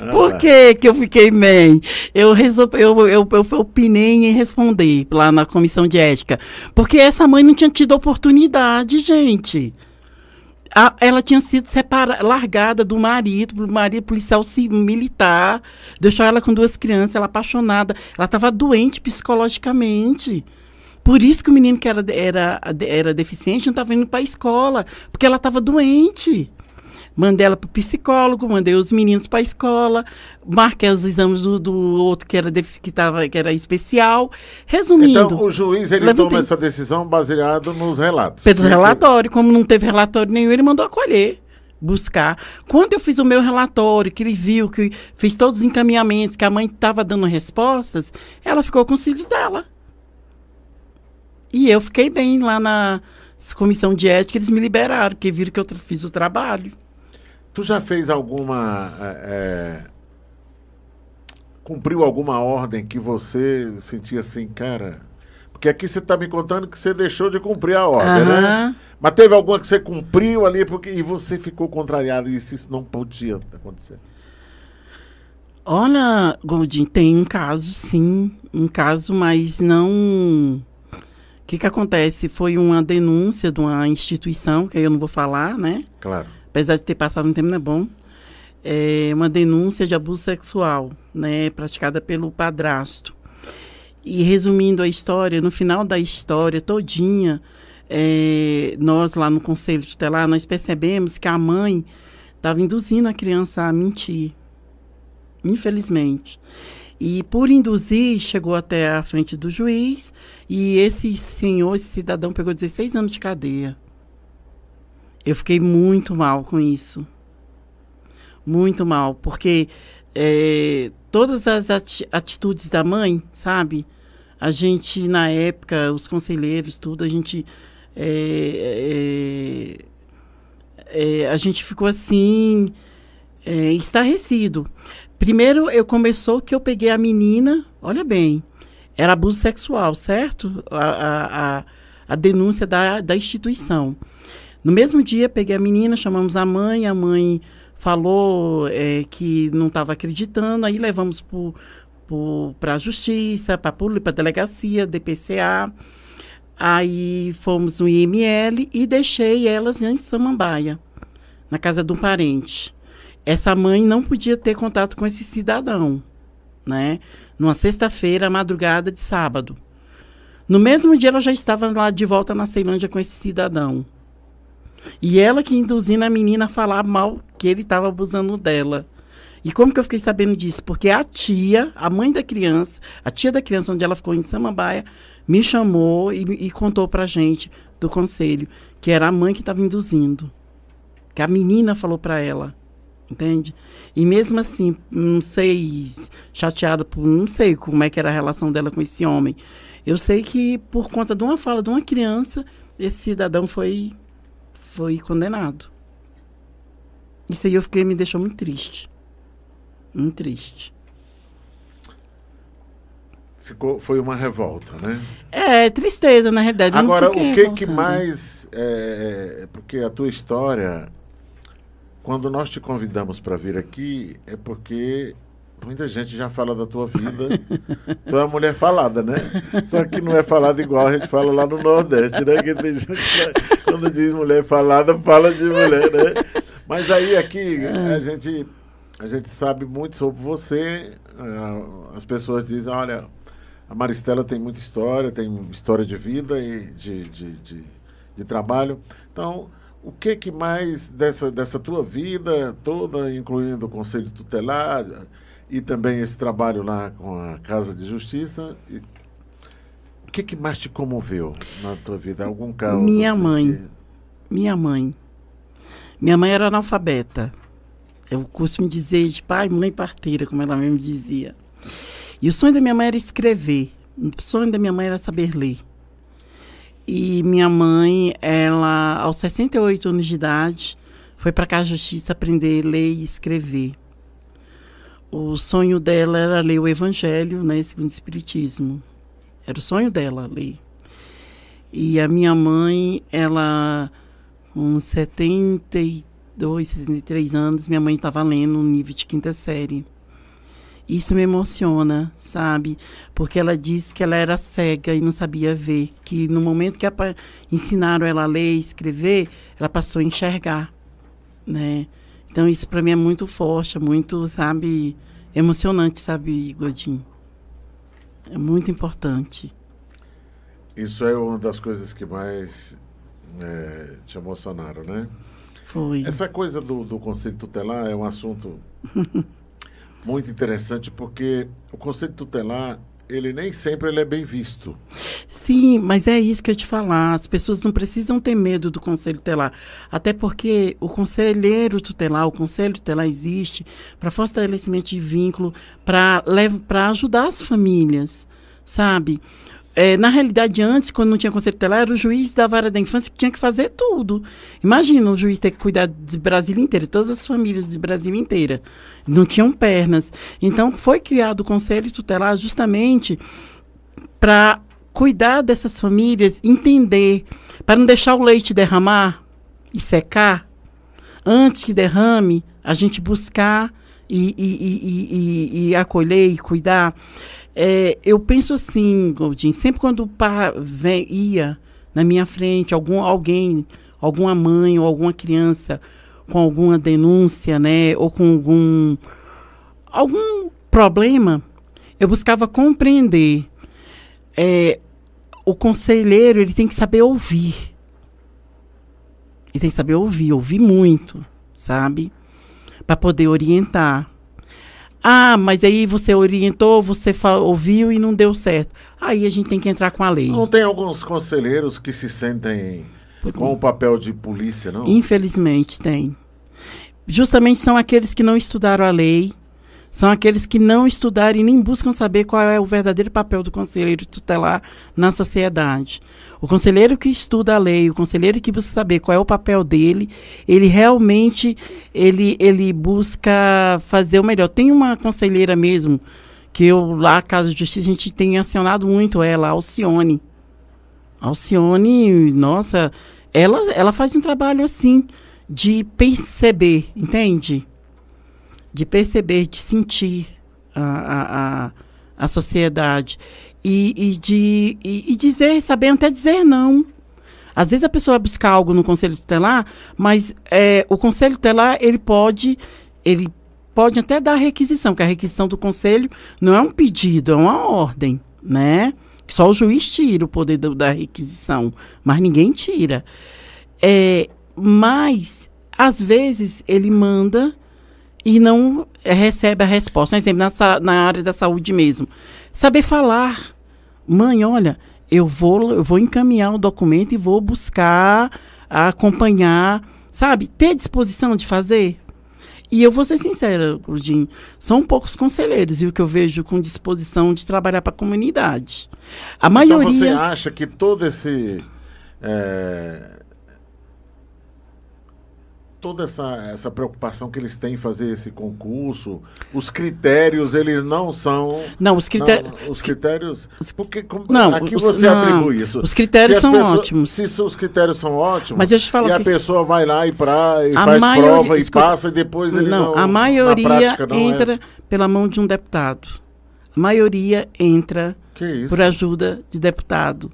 Ah. Por que, que eu fiquei bem? Eu, resolvi, eu, eu, eu, eu opinei em responder lá na comissão de ética. Porque essa mãe não tinha tido oportunidade, gente a, ela tinha sido separada, largada do marido, do marido policial militar, deixou ela com duas crianças, ela apaixonada, ela estava doente psicologicamente. Por isso que o menino que era, era, era deficiente não estava indo para a escola, porque ela estava doente. Mandei ela para o psicólogo, mandei os meninos para a escola, marquei os exames do, do outro que era, que, tava, que era especial. Resumindo. Então, o juiz ele levantei... toma essa decisão baseado nos relatos. Pelo relatório. Como não teve relatório nenhum, ele mandou acolher buscar. Quando eu fiz o meu relatório, que ele viu que fiz todos os encaminhamentos, que a mãe estava dando respostas, ela ficou com os filhos dela. E eu fiquei bem lá na comissão de ética, eles me liberaram, porque viram que eu fiz o trabalho. Tu já fez alguma. É, é, cumpriu alguma ordem que você sentia assim, cara. Porque aqui você está me contando que você deixou de cumprir a ordem, uhum. né? Mas teve alguma que você cumpriu ali porque, e você ficou contrariado e disse isso não podia acontecer. Olha, Goldin, tem um caso, sim. Um caso, mas não. O que, que acontece? Foi uma denúncia de uma instituição, que eu não vou falar, né? Claro apesar de ter passado um tempo, não é bom. É uma denúncia de abuso sexual, né, praticada pelo padrasto. E resumindo a história, no final da história todinha, é, nós lá no Conselho Tutelar, nós percebemos que a mãe estava induzindo a criança a mentir. Infelizmente. E por induzir, chegou até a frente do juiz e esse senhor, esse cidadão, pegou 16 anos de cadeia. Eu fiquei muito mal com isso. Muito mal, porque é, todas as atitudes da mãe, sabe? A gente, na época, os conselheiros, tudo, a gente. É, é, é a gente ficou assim, é, estarrecido. Primeiro, eu começou que eu peguei a menina, olha bem, era abuso sexual, certo? A, a, a, a denúncia da, da instituição. No mesmo dia, peguei a menina, chamamos a mãe, a mãe falou é, que não estava acreditando, aí levamos para a justiça, para a delegacia, DPCA. Aí fomos no IML e deixei elas em Samambaia, na casa de um parente. Essa mãe não podia ter contato com esse cidadão, né? Numa sexta-feira, madrugada de sábado. No mesmo dia, ela já estava lá de volta na Ceilândia com esse cidadão. E ela que induzindo a menina a falar mal que ele estava abusando dela. E como que eu fiquei sabendo disso? Porque a tia, a mãe da criança, a tia da criança, onde ela ficou em Samambaia, me chamou e, e contou pra gente do conselho, que era a mãe que estava induzindo. Que a menina falou para ela. Entende? E mesmo assim, não sei, chateada por. Não sei como é que era a relação dela com esse homem. Eu sei que por conta de uma fala de uma criança, esse cidadão foi, foi condenado. Isso aí eu fiquei, me deixou muito triste. Muito triste. Ficou, foi uma revolta, né? É, tristeza, na realidade. Agora, o que que mais. É, é, porque a tua história, quando nós te convidamos para vir aqui, é porque muita gente já fala da tua vida. [laughs] tu é uma mulher falada, né? Só que não é falada igual a gente fala lá no Nordeste, né? Que tem gente que, quando diz mulher falada, fala de mulher, né? Mas aí aqui a gente, a gente sabe muito sobre você. É, as pessoas dizem, olha a Maristela tem muita história, tem história de vida e de, de, de, de trabalho. Então, o que que mais dessa, dessa tua vida toda, incluindo o Conselho Tutelar e também esse trabalho lá com a Casa de Justiça, o que que mais te comoveu na tua vida? Algum caso? Minha assim, mãe. Que... Minha mãe. Minha mãe era analfabeta. Eu costumo dizer de pai, mãe parteira, como ela mesmo dizia. E o sonho da minha mãe era escrever. O sonho da minha mãe era saber ler. E minha mãe, ela, aos 68 anos de idade, foi para a Casa Justiça aprender a ler e escrever. O sonho dela era ler o Evangelho, né, segundo o Espiritismo. Era o sonho dela ler. E a minha mãe, ela, com 72, 73 anos, minha mãe estava lendo no nível de quinta série. Isso me emociona, sabe? Porque ela disse que ela era cega e não sabia ver. Que no momento que ensinaram ela a ler e escrever, ela passou a enxergar, né? Então isso para mim é muito forte, é muito, sabe, emocionante, sabe, Godinho? É muito importante. Isso é uma das coisas que mais é, te emocionaram, né? Foi. Essa coisa do, do conselho tutelar é um assunto [laughs] muito interessante porque o conselho tutelar ele nem sempre ele é bem visto. Sim, mas é isso que eu te falar. As pessoas não precisam ter medo do conselho tutelar. Até porque o conselheiro tutelar, o conselho tutelar existe para fortalecimento de vínculo, para ajudar as famílias, sabe? É, na realidade, antes, quando não tinha conselho tutelar, era o juiz da vara da infância que tinha que fazer tudo. Imagina o juiz ter que cuidar de Brasília inteira, todas as famílias de Brasília inteira. Não tinham pernas. Então, foi criado o conselho tutelar justamente para cuidar dessas famílias, entender, para não deixar o leite derramar e secar. Antes que derrame, a gente buscar e, e, e, e acolher e cuidar. É, eu penso assim, Goldin, sempre quando o pai ia na minha frente, algum, alguém, alguma mãe ou alguma criança com alguma denúncia, né, ou com algum, algum problema, eu buscava compreender. É, o conselheiro, ele tem que saber ouvir. Ele tem que saber ouvir, ouvir muito, sabe? Para poder orientar. Ah, mas aí você orientou, você ouviu e não deu certo. Aí a gente tem que entrar com a lei. Não tem alguns conselheiros que se sentem Por... com o papel de polícia, não? Infelizmente tem. Justamente são aqueles que não estudaram a lei, são aqueles que não estudaram e nem buscam saber qual é o verdadeiro papel do conselheiro tutelar na sociedade. O conselheiro que estuda a lei, o conselheiro que busca saber qual é o papel dele, ele realmente ele, ele busca fazer o melhor. Tem uma conselheira mesmo, que eu lá, Casa de Justiça, a gente tem acionado muito ela, Alcione. Alcione, nossa, ela, ela faz um trabalho assim, de perceber, entende? De perceber, de sentir a, a, a, a sociedade e, e de e, e, dizer, saber até dizer não. Às vezes a pessoa vai buscar algo no conselho tutelar, mas é, o conselho tutelar ele pode ele pode até dar requisição, que a requisição do conselho não é um pedido, é uma ordem, né? Só o juiz tira o poder do, da requisição, mas ninguém tira. É, mas às vezes ele manda e não recebe a resposta. Por exemplo, na, na área da saúde mesmo. Saber falar. Mãe, olha, eu vou, eu vou encaminhar o documento e vou buscar, acompanhar, sabe? Ter disposição de fazer. E eu vou ser sincera, Gordinho, são poucos conselheiros, viu, que eu vejo com disposição de trabalhar para a comunidade. A Então você acha que todo esse. é, toda essa, essa preocupação que eles têm em fazer esse concurso, os critérios, eles não são. Não, os critérios. Não, os critérios. Porque como, Não, aqui os- você não, atribui isso. os critérios são ótimos. Se os critérios são ótimos, Mas eu te falar e a que- pessoa vai lá e, pra, e A faz maioria- prova e escuta, passa e depois ele não. não, a maioria prática não é. entra pela mão de um deputado. A maioria entra por ajuda de deputado.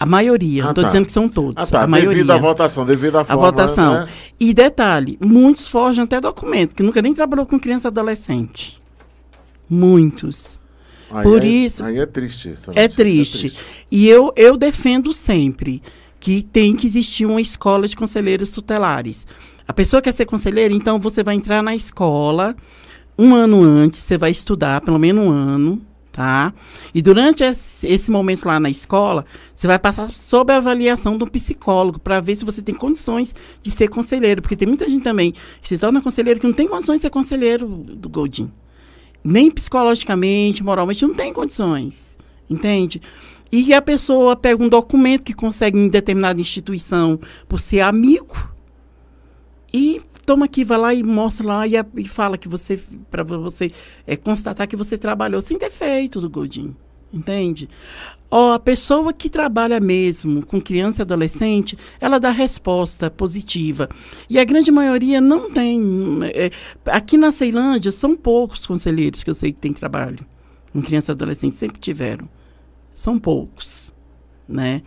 A maioria, Ah, não estou tá. dizendo que são todos. Ah, tá. a maioria. Devido à votação, devido à a forma. votação. né? E detalhe, muitos forjam até documento, que nunca nem trabalhou com criança e adolescente. Muitos. Aí Por é- isso- Aí é triste isso. É triste. E eu, eu defendo sempre que tem que existir uma escola de conselheiros tutelares. A pessoa quer ser conselheira, então você vai entrar na escola um ano antes, você vai estudar pelo menos um ano, tá? E durante esse, momento lá na escola, você vai passar sob a avaliação do psicólogo para ver se você tem condições de ser conselheiro, porque tem muita gente também que se torna conselheiro que não tem condições de ser conselheiro do Goldin nem psicologicamente, moralmente, não tem condições. Entende? E a pessoa pega um documento que consegue em determinada instituição por ser amigo e toma aqui, vai lá e mostra lá e, e fala que você, para você é, constatar que você trabalhou sem ter feito do Godinho. Entende? Ó, a pessoa que trabalha mesmo com criança e adolescente, ela dá resposta positiva. E a grande maioria não tem. é, aqui na Ceilândia, são poucos conselheiros que eu sei que tem trabalho com criança e adolescente, sempre tiveram. São poucos, né?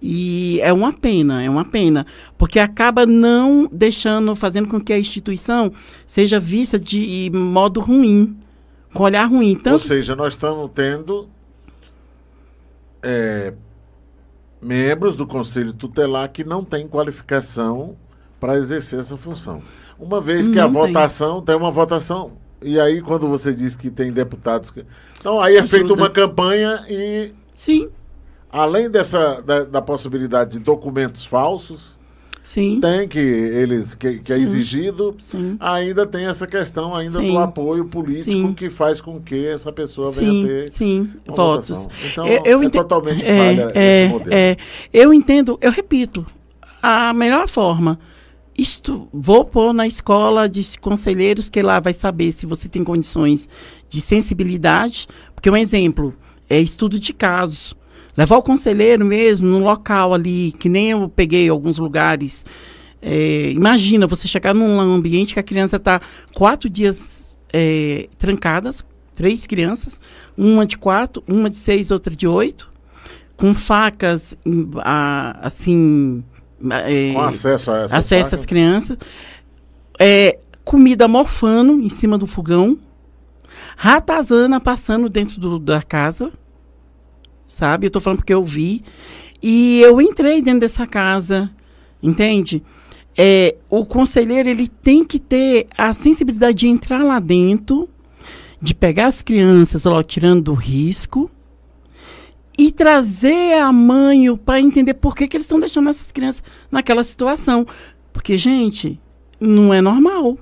E é uma pena, é uma pena, porque acaba não deixando, fazendo com que a instituição seja vista de modo ruim, com olhar ruim. Ou Tanto seja, nós estamos tendo é, membros do Conselho Tutelar que não têm qualificação para exercer essa função. Uma vez que a Não tem. votação, tem uma votação, e aí quando você diz que tem deputados que. Então aí é feita uma campanha e, sim, além dessa da, da possibilidade de documentos falsos, sim, tem que eles que, que é exigido, sim. ainda tem essa questão ainda Sim. do apoio político que faz com que essa pessoa venha Sim, ter sim, votos. votação. Então, Eu- eu é ente- totalmente é, falha é, esse modelo. é. eu entendo, eu repito, a melhor forma, isto, vou pôr na escola de conselheiros que lá vai saber se você tem condições de sensibilidade, porque um exemplo é estudo de casos. Levar o conselheiro mesmo no local ali, que nem eu peguei alguns lugares. É, imagina você chegar num ambiente que a criança está quatro dias é, trancadas, três crianças, uma de quatro, uma de seis, outra de oito, com facas a- assim. é, Com acesso a essa acesso às crianças. É, comida morfando em cima do fogão. Ratazana passando dentro do- da casa. Sabe? Eu tô falando porque eu vi. E eu entrei dentro dessa casa. Entende? É, o conselheiro ele tem que ter a sensibilidade de entrar lá dentro, de pegar as crianças lá, tirando do risco, e trazer a mãe pai entender por que, que eles estão deixando essas crianças naquela situação. Porque, gente, não é normal.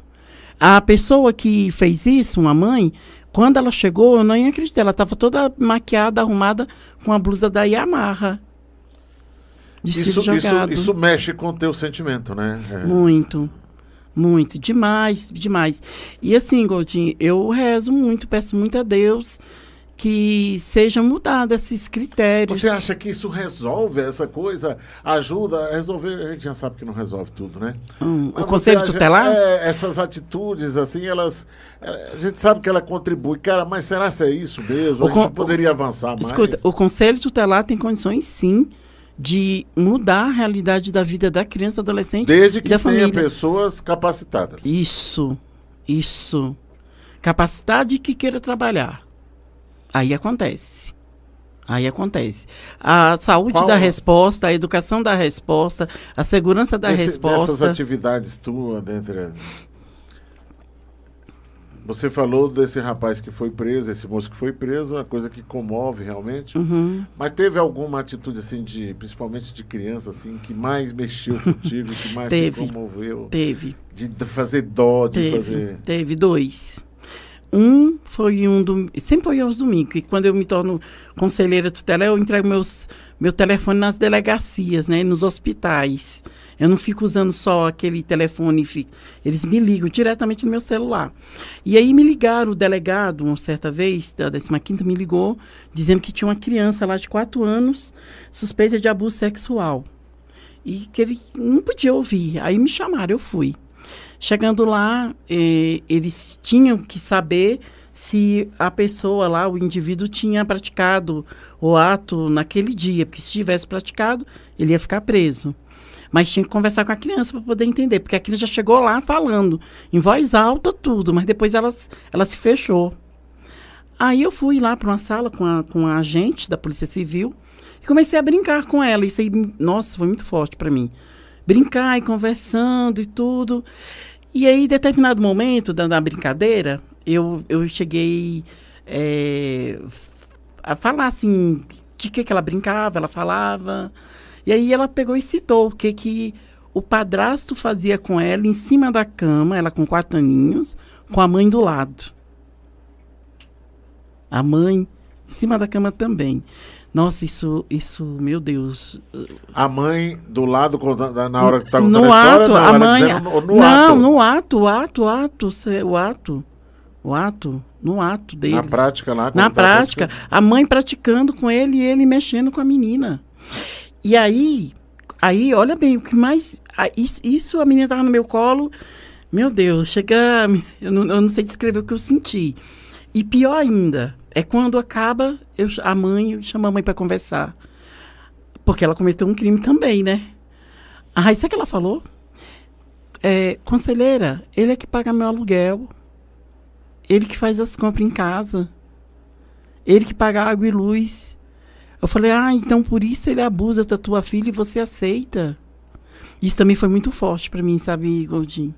A pessoa que fez isso, uma mãe, quando ela chegou, eu nem acreditei. Ela estava toda maquiada, arrumada, com a blusa da Yamaha. Isso, isso, isso mexe com o teu sentimento, né? É. Muito. Muito. Demais, demais. E assim, Goldinho, eu rezo muito, peço muito a Deus que seja mudado esses critérios. Você acha que isso resolve essa coisa? Ajuda a resolver? A gente já sabe que não resolve tudo, né? Hum, o Conselho acha- Tutelar? é, essas atitudes, assim, elas. é, A gente sabe que ela contribui. Cara, mas será que é isso mesmo? O a gente poderia avançar mais. Escuta, o Conselho Tutelar tem condições, sim, de mudar a realidade da vida da criança, do adolescente Desde e que da tenha família. pessoas capacitadas. Isso, isso. Capacidade que queira trabalhar. Aí acontece. Aí acontece. A saúde Qual- da resposta, a educação da resposta, a segurança da Esse- resposta. atividades tuas, dentre as- Você falou desse rapaz que foi preso, esse moço que foi preso, uma coisa que comove realmente. Uhum. Mas teve alguma atitude assim de, principalmente de criança assim, que mais mexeu contigo, que mais Teve. te comoveu? Teve. De fazer dó, de Teve, fazer. teve dois. Um foi um do, sempre foi aos domingos. E quando eu me torno conselheira tutelar, eu entrego meus, meu telefone nas delegacias, né, nos hospitais. Eu não fico usando só aquele telefone fixo. Eles me ligam diretamente no meu celular. E aí me ligaram, o delegado, uma certa vez, da 15 me ligou, dizendo que tinha uma criança lá de 4 anos suspeita de abuso sexual. E que ele não podia ouvir. Aí me chamaram, eu fui. Chegando lá, eh, eles tinham que saber se a pessoa lá, o indivíduo, tinha praticado o ato naquele dia, porque se tivesse praticado, ele ia ficar preso. Mas tinha que conversar com a criança para poder entender, porque a criança já chegou lá falando, em voz alta, tudo, mas depois ela, ela se fechou. Aí eu fui lá para uma sala com a, com a agente da Polícia Civil e comecei a brincar com ela. Isso aí, nossa, foi muito forte para mim. Brincar e conversando e tudo. E aí, em determinado momento da, da brincadeira, eu, eu cheguei eh, a falar assim, de que, que ela brincava, ela falava. E aí ela pegou e citou o que, que o padrasto fazia com ela em cima da cama, ela com quatro aninhos, com a mãe do lado. A mãe em cima da cama também. Nossa, isso, isso, meu Deus. A mãe do lado da- na hora que tá contando no a história, ato, não, a mãe. no, no não, ato. no ato, o ato, o ato, o ato. O ato, no ato deles. Na prática lá. Na tá prática, a mãe praticando com ele e ele mexendo com a menina. E aí, aí, olha bem, o que mais. Isso, isso a menina estava no meu colo. Meu Deus, chega. Eu não, eu não sei descrever o que eu senti. E pior ainda, é quando acaba, eu, a mãe chama a mãe para conversar. Porque ela cometeu um crime também, né? Aí sabe o que ela falou? É, conselheira, ele é que paga meu aluguel. Ele que faz as compras em casa. Ele que paga água e luz. Eu falei, ah, então por isso ele abusa da tua filha e você aceita. Isso também foi muito forte para mim, sabe, Goldinho?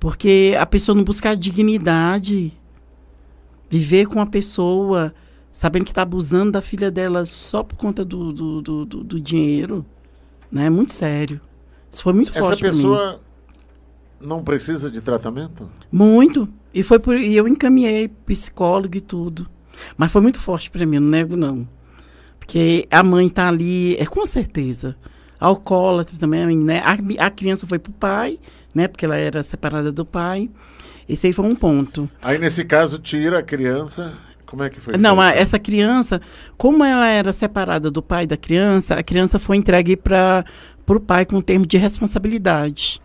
Porque a pessoa não buscar dignidade, viver com a pessoa, sabendo que está abusando da filha dela só por conta do, do, do, do- do dinheiro, né? Muito sério. Isso foi muito Essa forte mim. pessoa não precisa de tratamento? Muito. E foi por e eu encaminhei psicólogo e tudo. Mas foi muito forte para mim, não nego não. Porque a mãe tá ali, é com certeza. Alcoólatra também, né? A, a criança foi pro pai, né? Porque ela era separada do pai. Esse aí foi um ponto. Aí, nesse caso, tira a criança. Como é que foi? Não, a- feito? essa criança, como ela era separada do pai da criança, a criança foi entregue para o pai com termo de responsabilidade.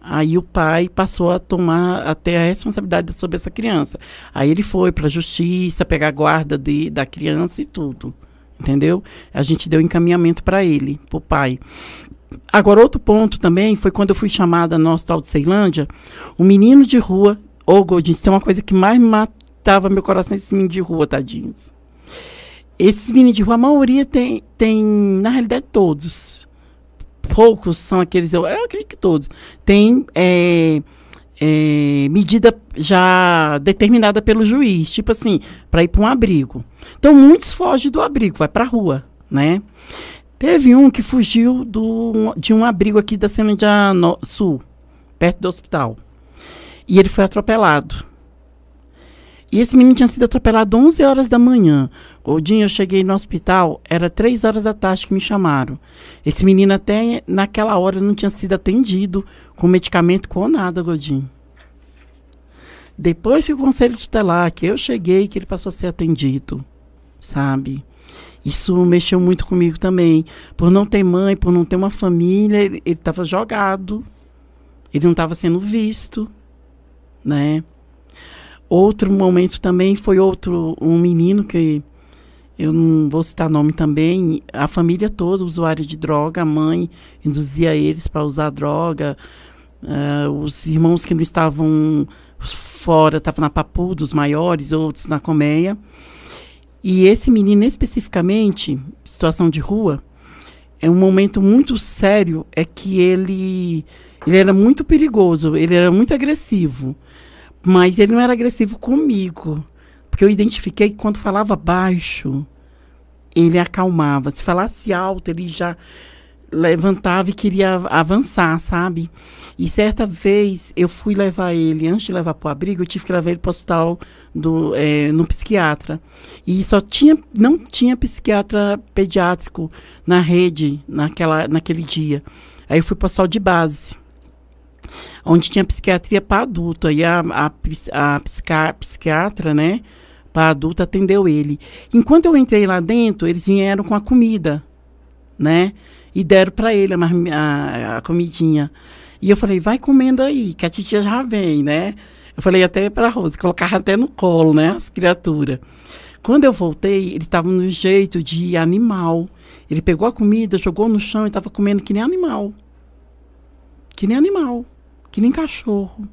Aí o pai passou a tomar até a responsabilidade sobre essa criança. Aí ele foi para a justiça, pegar a guarda de, da criança e tudo. Entendeu? A gente deu encaminhamento para ele, para o pai. Agora, outro ponto também foi quando eu fui chamada no Hospital de Ceilândia, um menino de rua, ô Godinho, isso é uma coisa que mais matava meu coração, esse menino de rua, tadinhos. Esses meninos de rua, a maioria tem, tem na realidade, todos. Poucos são aqueles, eu, eu acredito que todos. Tem é, é, medida já determinada pelo juiz, tipo assim, para ir para um abrigo. Então, muitos fogem do abrigo, vai para a rua, né? Teve um que fugiu do, de um abrigo aqui da No- Sul, perto do hospital. E ele foi atropelado. E esse menino tinha sido atropelado 11 horas da manhã. Godinho, eu cheguei no hospital, era 3 horas da tarde que me chamaram. Esse menino até naquela hora não tinha sido atendido com medicamento com nada, Godinho. Depois que o conselho tutelar, que eu cheguei, que ele passou a ser atendido, sabe? Isso mexeu muito comigo também. Por não ter mãe, por não ter uma família, ele estava jogado. Ele não estava sendo visto, né? Outro momento também foi outro, um menino que eu não vou citar nome também, a família toda usuária de droga, a mãe induzia eles para usar droga, ah, os irmãos que não estavam fora, estavam na papu dos maiores, outros na colmeia. E esse menino especificamente, situação de rua, é um momento muito sério, é que ele, ele era muito perigoso, ele era muito agressivo. Mas ele não era agressivo comigo. Porque eu identifiquei que quando falava baixo, ele acalmava. Se falasse alto, ele já levantava e queria avançar, sabe? E certa vez eu fui levar ele, antes de levar para o abrigo, eu tive que levar ele para o hospital do, é, no psiquiatra. E só tinha, não tinha psiquiatra pediátrico na rede naquela, naquele dia. Aí eu fui para hospital de base, onde tinha psiquiatria para adulto. Aí a, a, a, a psiquiatra, né, para adulto atendeu ele. Enquanto eu entrei lá dentro, eles vieram com a comida, né? E deram para ele a, a, a comidinha. E eu falei, vai comendo aí, que a titia já vem, né? Eu falei até para a Rose, colocava até no colo, né, as criaturas. Quando eu voltei, ele estava no jeito de animal. Ele pegou a comida, jogou no chão e estava comendo que nem animal. Que nem animal. Que nem cachorro.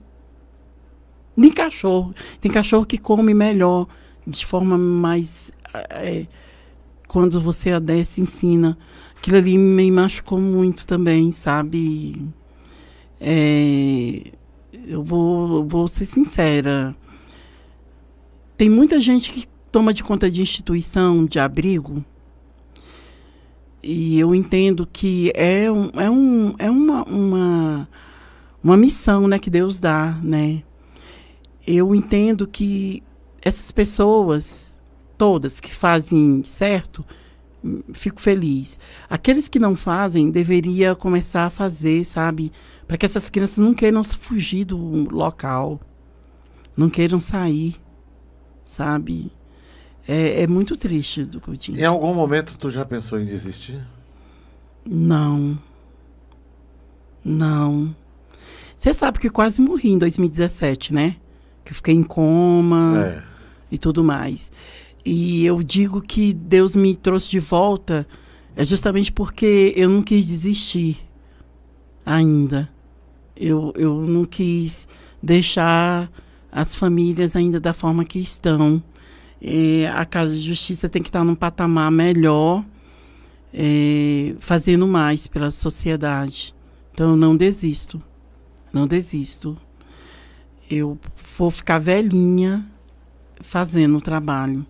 Nem cachorro. Tem cachorro que come melhor, de forma mais. É, quando você a desce, ensina. Aquilo ali me machucou muito também, sabe? É, eu vou, vou ser sincera. Tem muita gente que toma de conta de instituição, de abrigo. E eu entendo que é, um, é, um, é uma, uma, uma missão né, que Deus dá. Né? Eu entendo que essas pessoas, todas que fazem certo, fico feliz. Aqueles que não fazem, deveria começar a fazer, sabe? Para que essas crianças não queiram fugir do local, não queiram sair, sabe? É, é muito triste do Coutinho. Em algum momento tu já pensou em desistir? Não. Não. Você sabe que eu quase morri em 2017, né? Que eu fiquei em coma é. e tudo mais. E eu digo que Deus me trouxe de volta é justamente porque eu não quis desistir ainda. Eu, eu não quis deixar as famílias ainda da forma que estão. É, a Casa de Justiça tem que estar num patamar melhor, é, fazendo mais pela sociedade. Então, eu não desisto. Não desisto. Eu vou ficar velhinha fazendo o trabalho.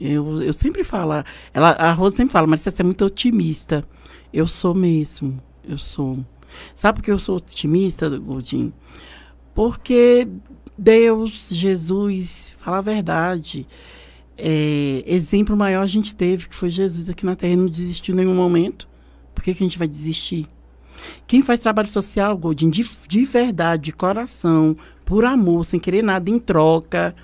Eu, eu sempre falo, ela, a Rosa sempre fala, mas você é muito otimista. Eu sou mesmo, eu sou. Sabe por que eu sou otimista, Godinho? Porque Deus, Jesus, fala a verdade. É, exemplo maior a gente teve, que foi Jesus aqui na Terra, e não desistiu em nenhum momento. Por que, que a gente vai desistir? Quem faz trabalho social, Godinho, de, de verdade, de coração, por amor, sem querer nada em troca,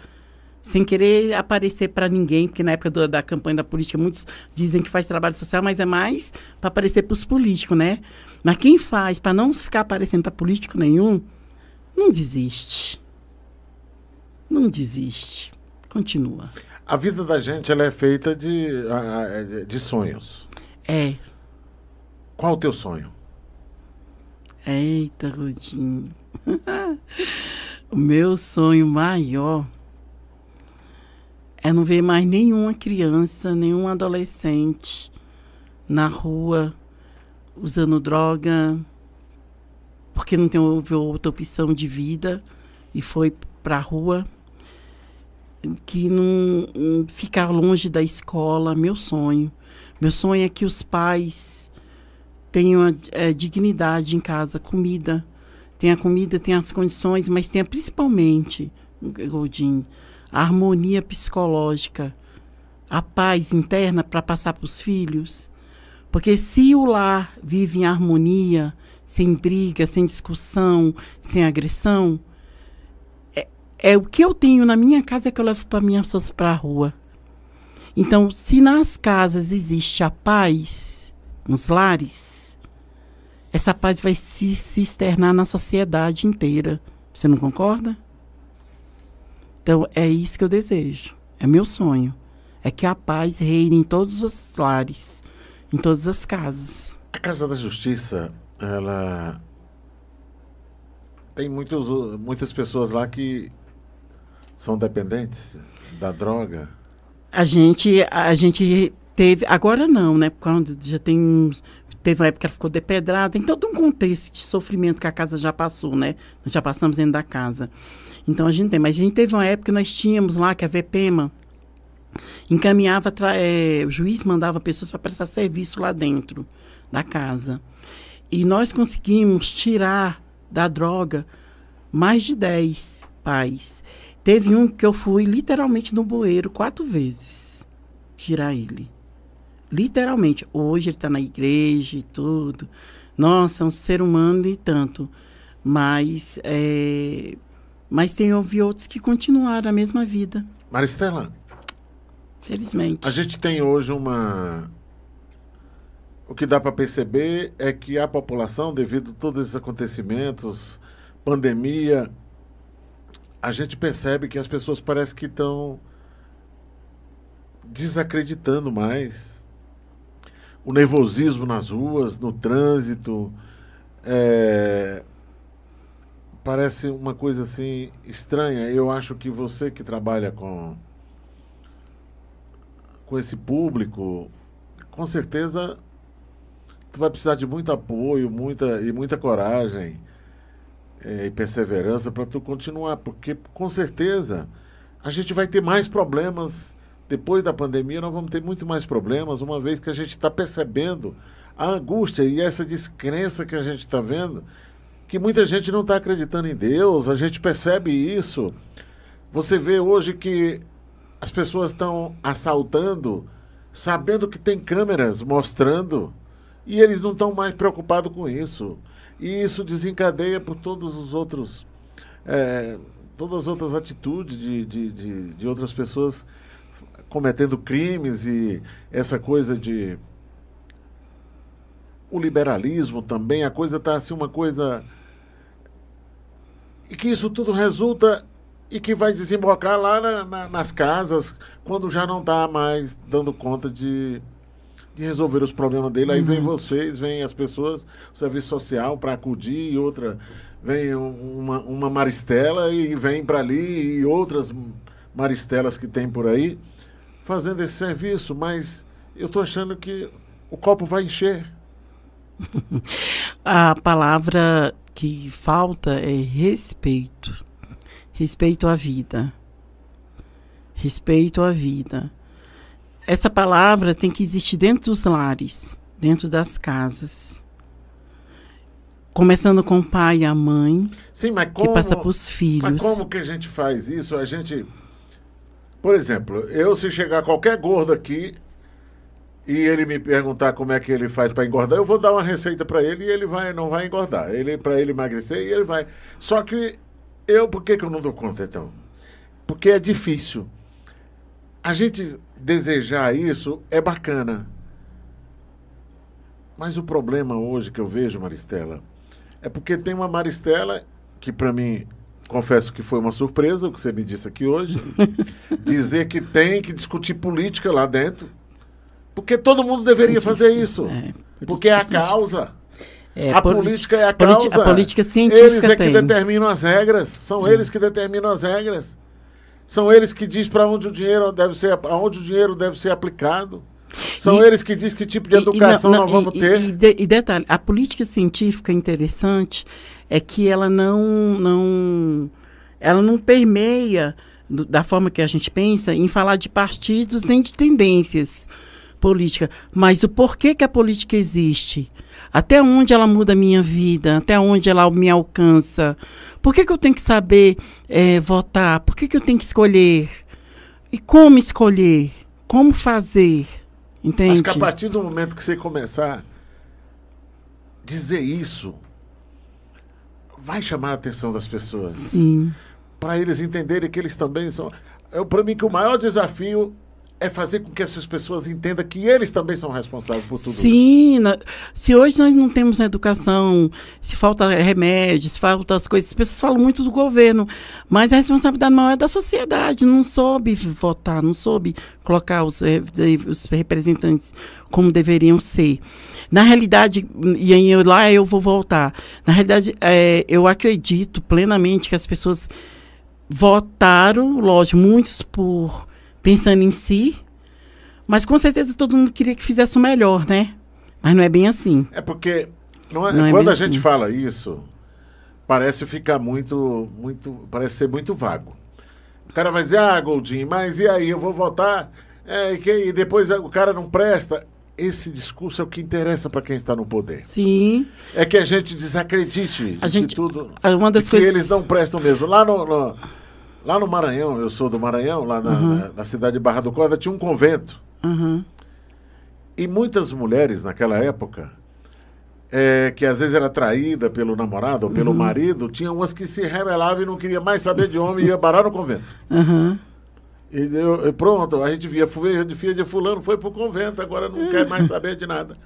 sem querer aparecer para ninguém, porque na época do, da campanha da política muitos dizem que faz trabalho social, mas é mais para aparecer para os políticos, né? Mas quem faz para não ficar aparecendo para político nenhum, não desiste. Não desiste. Continua. A vida da gente ela é feita de, de sonhos. É. Qual o teu sonho? Eita, Rudinho. [laughs] o meu sonho maior é não ver mais nenhuma criança, nenhum adolescente na rua usando droga, porque não tem outra opção de vida e foi para a rua, que não ficar longe da escola, meu sonho. Meu sonho é que os pais tenham é, dignidade em casa, comida. Tenha comida, tenha as condições, mas tenha principalmente, Goldin, a harmonia psicológica, a paz interna para passar para os filhos. Porque se o lar vive em harmonia, sem briga, sem discussão, sem agressão, é, é o que eu tenho na minha casa que eu levo para pessoas para a rua. Então, se nas casas existe a paz, nos lares, essa paz vai se, se externar na sociedade inteira. Você não concorda? Então, é isso que eu desejo. É meu sonho. É que a paz reine em todos os lares, em todas as casas. A Casa da Justiça, ela tem muitos, muitas pessoas lá que são dependentes da droga. A gente, a gente teve, agora não, né? Quando já tem teve uma época que ela ficou depedrada. Tem todo um contexto de sofrimento que a casa já passou, né? Nós já passamos dentro da casa. Então a gente tem. Mas a gente teve uma época que nós tínhamos lá, que a VPEMA encaminhava, é, o juiz mandava pessoas para prestar serviço lá dentro da casa. E nós conseguimos tirar da droga mais de 10 pais. Teve um que eu fui literalmente no bueiro quatro vezes tirar ele. Literalmente. Hoje ele está na igreja e tudo. Nossa, é um ser humano e tanto. Mas, é, mas tem ouvi outros que continuaram a mesma vida. Maristela. Felizmente. A gente tem hoje uma. O que dá para perceber é que a população, devido a todos esses acontecimentos, pandemia, a gente percebe que as pessoas parecem que estão desacreditando mais. O nervosismo nas ruas, no trânsito. É, parece uma coisa assim estranha. Eu acho que você que trabalha com, com esse público, com certeza tu vai precisar de muito apoio, muita e muita coragem é, e perseverança para tu continuar, porque com certeza a gente vai ter mais problemas depois da pandemia. Nós vamos ter muito mais problemas, uma vez que a gente está percebendo a angústia e essa descrença que a gente está vendo, que muita gente não está acreditando em Deus. A gente percebe isso. Você vê hoje que as pessoas estão assaltando, sabendo que tem câmeras mostrando, e eles não estão mais preocupados com isso. E isso desencadeia por todos os outros. É, todas as outras atitudes de, de, de, de outras pessoas cometendo crimes e essa coisa de o liberalismo também, a coisa está assim uma coisa e que isso tudo resulta e que vai desembocar lá na, na, nas casas quando já não está mais dando conta de de resolver os problemas dele. Aí uhum. vem vocês, vem as pessoas, o serviço social para acudir e outra vem uma, uma Maristela e vem para ali e outras Maristelas que tem por aí fazendo esse serviço, mas eu estou achando que o copo vai encher. [laughs] A palavra que falta é respeito. Respeito à vida. Respeito à vida essa palavra tem que existir dentro dos lares, dentro das casas. Começando com o pai e a mãe, Sim, mas como, que passa para os filhos. Mas como que a gente faz isso? A gente, por exemplo, eu se chegar qualquer gordo aqui e ele me perguntar como é que ele faz para engordar, eu vou dar uma receita para ele e ele vai, não vai engordar. Ele para ele emagrecer e ele vai. Só que eu, por que, que eu não dou conta então? Porque é difícil. A gente desejar isso é bacana. Mas o problema hoje que eu vejo, Maristela, é porque tem uma Maristela que para mim, confesso que foi uma surpresa o que você me disse aqui hoje, [laughs] dizer que tem que discutir política lá dentro. Porque todo mundo deveria fazer isso. É, porque é a causa. É, a política é a causa. A política científica Eles é tem. que determinam as regras. São eles que determinam as regras. São eles que dizem para onde o dinheiro deve ser, aonde o dinheiro deve ser aplicado. São e, eles que dizem que tipo de educação e, não, não, nós vamos e, ter. E, de, e, detalhe, a política científica interessante é que ela não, não, ela não permeia do, da forma que a gente pensa em falar de partidos nem de tendências políticas, mas o porquê que a política existe, até onde ela muda a minha vida, até onde ela me alcança, por que, que eu tenho que saber é, votar? Por que, que eu tenho que escolher? E como escolher? Como fazer? Entende? Acho que a partir do momento que você começar a dizer isso, vai chamar a atenção das pessoas. Sim. Para eles entenderem que eles também são. Para mim, que o maior desafio é fazer com que essas pessoas entendam que eles também são responsáveis por tudo Sim. Sim, se hoje nós não temos educação, se falta remédios, se falta as coisas, as pessoas falam muito do governo, mas a responsabilidade maior é da sociedade, não soube votar, não soube colocar os, os representantes como deveriam ser. Na realidade, e aí eu, lá eu vou voltar, na realidade, é, eu acredito plenamente que as pessoas votaram, lógico, muitos por pensando em si, mas com certeza todo mundo queria que fizesse o melhor, né? Mas não é bem assim. É porque não é- Não é quando bem a gente assim. fala isso, parece ficar muito, muito, parece ser muito vago. O cara vai dizer, ah, Goldinho, mas e aí, eu vou votar, é, e, que- e depois o cara não presta. Esse discurso é o que interessa para quem está no poder. Sim. É que a gente desacredite A de gente- que tudo. uma das de coisas- que eles não prestam mesmo. Lá no, no- lá no Maranhão, eu sou do Maranhão, lá na, Uhum. na- na cidade de Barra do Corda, tinha um convento. Uhum. E muitas mulheres naquela época, é, que às vezes era traída pelo namorado ou Uhum. pelo marido, tinha umas que se rebelavam e não queria mais saber de homem e ia parar no convento. Uhum. E eu- eu- pronto, a gente via, filha de fulano, foi pro convento, agora não quer mais saber de nada.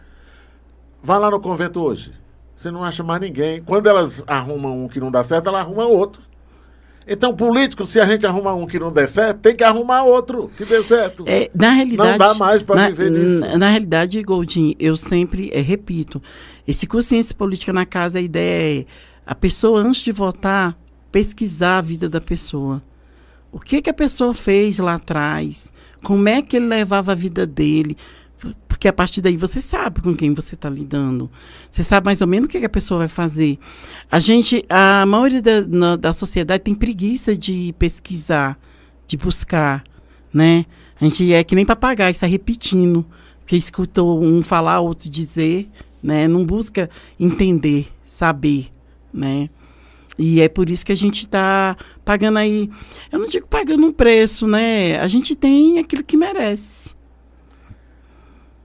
Vá lá no convento hoje. Você não acha mais ninguém. Quando elas arrumam um que não dá certo, ela arruma outro. Então, político, se a gente arrumar um que não der certo, tem que arrumar outro que dê certo. É, na realidade. dá mais pra na, viver nisso. Na, na realidade, Goldin, eu sempre eh, repito: esse curso de ciência política na casa, a ideia é a pessoa, antes de votar, pesquisar a vida da pessoa. O que, que a pessoa fez lá atrás? Como é que ele levava a vida dele? Porque a partir daí você sabe com quem você está lidando. Você sabe mais ou menos o que, que a pessoa vai fazer. A gente, a maioria da, na- da sociedade tem preguiça de pesquisar, de buscar, né? A gente é que nem papagaio, sai repetindo. Que escutou um falar, outro dizer, né? Não busca entender, saber, né? E é por isso que a gente está pagando aí. Eu não digo pagando um preço, né? A gente tem aquilo que merece.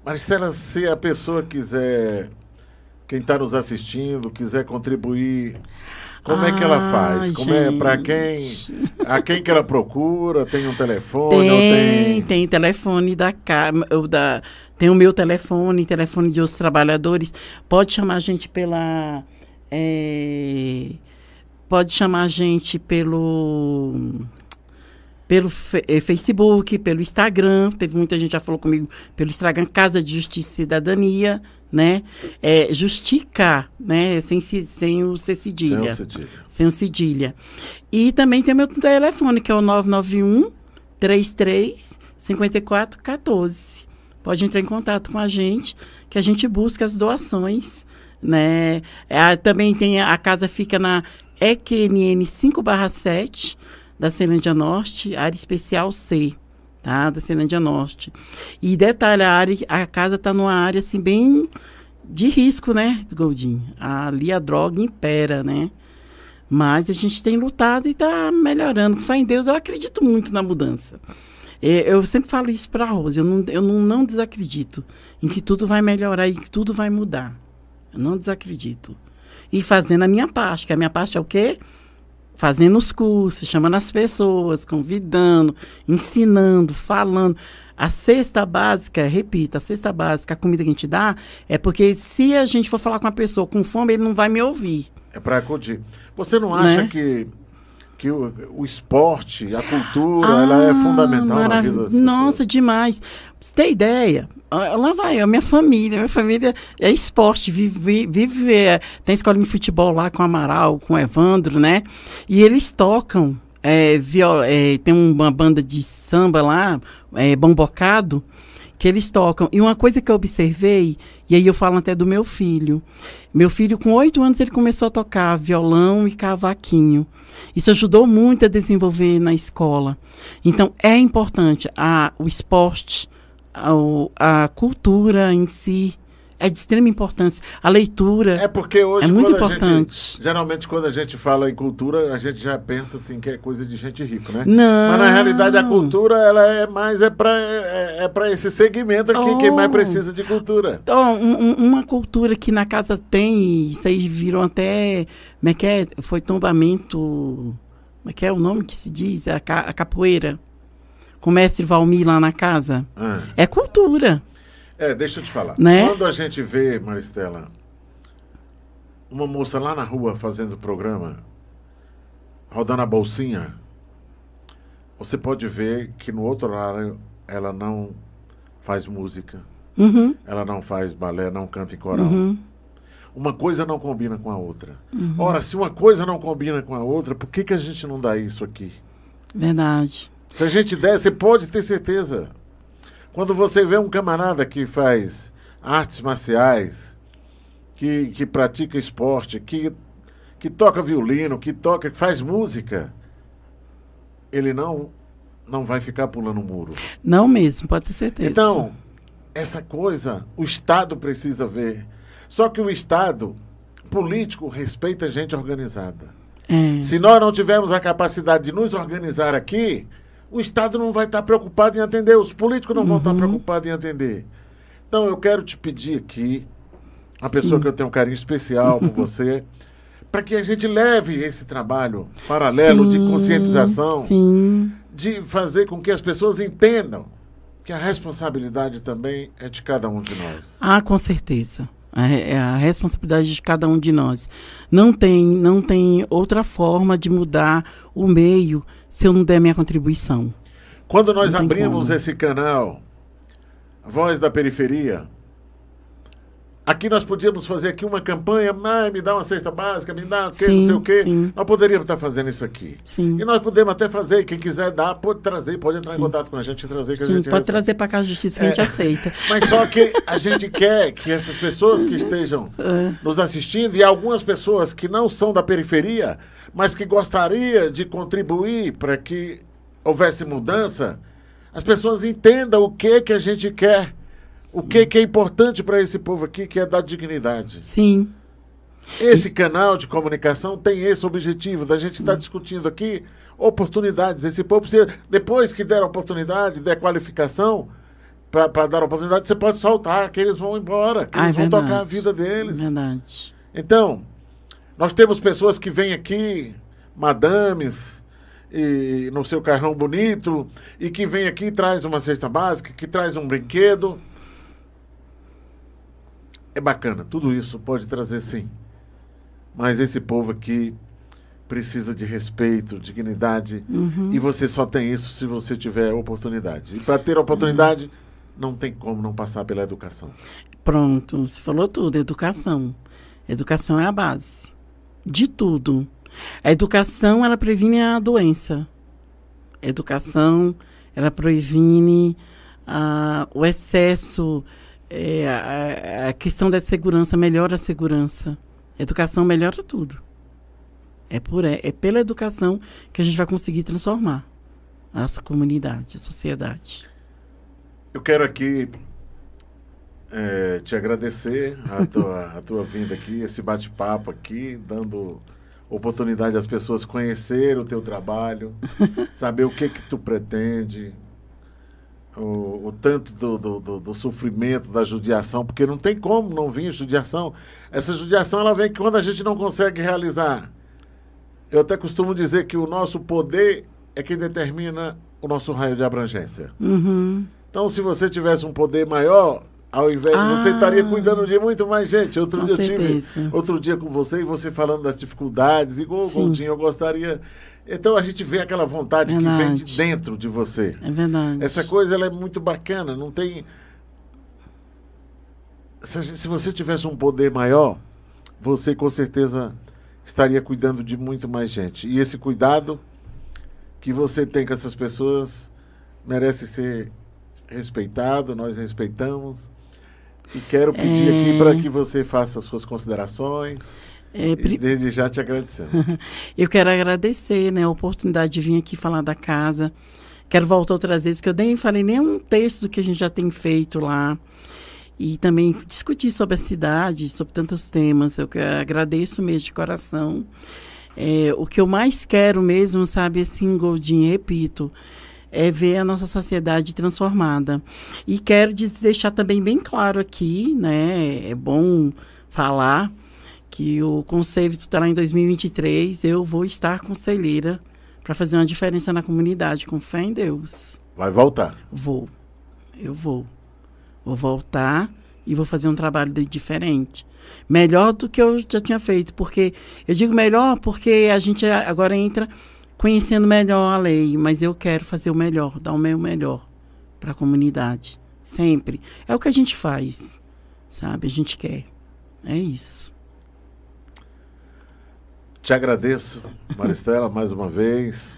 Maristela, se a pessoa quiser, quem está nos assistindo, quiser contribuir, como é que ela Ah, faz? Como é para gente. quem? A quem que ela procura? Tem um telefone? Tem, tem... tem telefone da da tem o meu telefone, telefone de outros trabalhadores. Pode chamar a gente pela é, pode chamar a gente pelo pelo eh, Facebook, pelo Instagram. Teve muita gente já falou comigo pelo Instagram, Casa de Justiça e Cidadania, né? É, Justica, né? Sem, sem o C cedilha. Sem o cedilha. Sem o cedilha. E também tem meu telefone, que é o 991 33 54 14. Pode entrar em contato com a gente, que a gente busca as doações, né? É, também tem a, casa fica na EQNN 5/7 da Ceilândia Norte, área especial C, tá? Da Ceilândia Norte. E detalhe, a, área, a casa está numa área assim bem de risco, né, Goldin? Ali a droga impera, né? Mas a gente tem lutado e está melhorando. Com fé em Deus, eu acredito muito na mudança. É, Eu sempre falo isso para a Rose, eu, não, eu não, não desacredito em que tudo vai melhorar e que tudo vai mudar. Eu não desacredito. E fazendo a minha parte, que a minha parte é o quê? Fazendo os cursos, chamando as pessoas, convidando, ensinando, falando. A cesta básica, repita, a cesta básica, a comida que a gente dá, é porque se a gente for falar com uma pessoa com fome, ele não vai me ouvir. É para acudir. Você não acha Né? que, que o, o esporte, a cultura, ela é Ah, fundamental na vida das pessoas? Nossa, demais. Pra você ter ideia, ah, lá vai, a minha família, minha família é esporte, vive, vive é, tem escolinha de futebol lá com o Amaral, com o Evandro, né? E eles tocam, é, viol- é, tem uma banda de samba lá, é, Bom Bocado, que eles tocam. E uma coisa que eu observei, e aí eu falo até do meu filho. Meu filho, com oito anos, ele começou a tocar violão e cavaquinho. Isso ajudou muito a desenvolver na escola. Então, é importante a, o esporte, a, a cultura em si, é de extrema importância. A leitura. É porque hoje, É muito importante. gente, geralmente quando a gente fala em cultura, a gente já pensa assim que é coisa de gente rica, né? Não. Mas na realidade a cultura ela é mais é para é, é para esse segmento aqui quem mais Oh. precisa de cultura. Ó, um- um- uma cultura que na casa tem, isso aí virou até. Como é que é? Foi tombamento. Como é que é o nome que se diz? A, ca- a capoeira. Com o mestre Valmir lá na casa. Ah. É cultura. É, deixa eu te falar. Né? Quando a gente vê, Maristela, uma moça lá na rua fazendo programa, rodando a bolsinha, você pode ver que no outro horário ela não faz música, Uhum, ela não faz balé, não canta em coral. uhum. Uma coisa não combina com a outra. Ora, se uma coisa não combina com a outra, por que, que a gente não dá isso aqui? Verdade. Se a gente der, você pode ter certeza. Quando você vê um camarada que faz artes marciais, que, que pratica esporte, que, que toca violino, que toca, que faz música, ele não não vai ficar pulando o muro. Não mesmo, pode ter certeza. Então, essa coisa, o Estado precisa ver. Só que o Estado político respeita a gente organizada. É. Se nós não tivermos a capacidade de nos organizar aqui, o Estado não vai estar preocupado em atender, os políticos não vão estar preocupados em atender. Então, eu quero te pedir aqui, a pessoa Sim. que eu tenho um carinho especial por [laughs] você, para que a gente leve esse trabalho paralelo de Sim, conscientização, Sim. de fazer com que as pessoas entendam que a responsabilidade também é de cada um de nós. Ah, com certeza. É é a responsabilidade de cada um de nós. Não tem, não tem outra forma de mudar o meio se eu não der minha contribuição. Quando nós abrimos como. esse canal, Voz da Periferia, aqui nós podíamos fazer aqui uma campanha, "Ai, me dá uma cesta básica, me dá o quê, não Sim, sei o quê. sim. Nós poderíamos estar fazendo isso aqui. Sim. E nós podemos até fazer, quem quiser dar, pode trazer, pode entrar em Sim. contato com a gente e trazer que a Sim, gente pode recebe. trazer para cá a justiça que a gente É. aceita. [laughs] Mas só que a gente quer que essas pessoas que estejam É. nos assistindo e algumas pessoas que não são da periferia, mas que gostaria de contribuir para que houvesse mudança, as pessoas entendam o que que a gente quer, o que que é importante para esse povo aqui, que é dar dignidade. Sim, Esse canal de comunicação tem esse objetivo, da gente estar discutindo aqui oportunidades. Esse povo precisa, depois que der oportunidade, der qualificação para dar oportunidade, você pode soltar, que eles vão embora, que Ah, é eles vão verdade. tocar a vida deles. verdade. Então, nós temos pessoas que vêm aqui, madames, e no seu carrão bonito, e que vem aqui e traz uma cesta básica, que traz um brinquedo. É bacana, tudo isso pode trazer sim. Mas esse povo aqui precisa de respeito, dignidade, Uhum. e você só tem isso se você tiver oportunidade. E para ter oportunidade, não tem como não passar pela educação. Pronto, você falou tudo, educação. Educação é a base de tudo. A educação, ela previne a doença. A educação, ela previne ah, o excesso, é, a, a questão da segurança, melhora a segurança. Educação melhora tudo. É, por, é, é pela educação que a gente vai conseguir transformar a nossa comunidade, a sociedade. Eu quero aqui eh, te agradecer a tua, [laughs] a tua vinda aqui, esse bate-papo aqui, dando oportunidade às pessoas conhecer o teu trabalho, [laughs] saber o que que tu pretende, o, o tanto do, do, do- do sofrimento, da judiação, porque não tem como não vir judiação. Essa judiação ela vem quando a gente não consegue realizar. Eu até costumo dizer que o nosso poder é quem determina o nosso raio de abrangência. Uhum. Então, se você tivesse um poder maior, ao invés Ah. você estaria cuidando de muito mais gente. Outro dia eu tive outro dia com você e você falando das dificuldades, igual o. Goldinho, eu gostaria. Então a gente vê aquela vontade que vem de Verdade. dentro de você. É verdade. Essa coisa ela é muito bacana, não tem. Se, gente- se você tivesse um poder maior, você com certeza estaria cuidando de muito mais gente. E esse cuidado que você tem com essas pessoas merece ser respeitado, nós respeitamos. E quero pedir É. aqui para que você faça as suas considerações. É, pri- desde já te agradecendo. [laughs] Eu quero agradecer né, a oportunidade de vir aqui falar da casa. Quero voltar outras vezes, que eu nem falei nenhum texto do que a gente já tem feito lá. E também discutir sobre a cidade, sobre tantos temas. Eu agradeço mesmo de coração. É, o que eu mais quero mesmo, sabe, assim, Goldinho, repito, é ver a nossa sociedade transformada. E quero deixar também bem claro aqui, né, é bom falar que o Conselho Tutelar em 2023, eu vou estar conselheira para fazer uma diferença na comunidade, com fé em Deus. Vai voltar. Vou, eu vou. Vou voltar e vou fazer um trabalho de- diferente. Melhor do que eu já tinha feito, porque eu digo melhor porque a gente agora entra conhecendo melhor a lei, mas eu quero fazer o melhor, dar o meu melhor para a comunidade, sempre. É o que a gente faz, sabe? A gente quer. É isso. Te agradeço, Maristela, mais uma vez.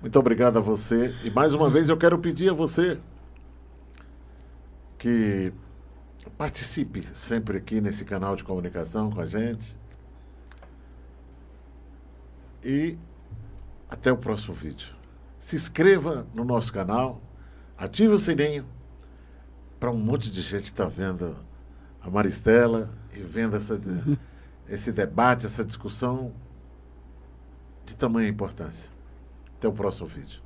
Muito obrigado a você. E mais uma vez eu quero pedir a você que Participe sempre aqui nesse canal de comunicação com a gente. E até o próximo vídeo. Se inscreva no nosso canal, ative o sininho para um monte de gente estar tá vendo a Maristela e vendo essa, esse debate, essa discussão de tamanha importância. Até o próximo vídeo.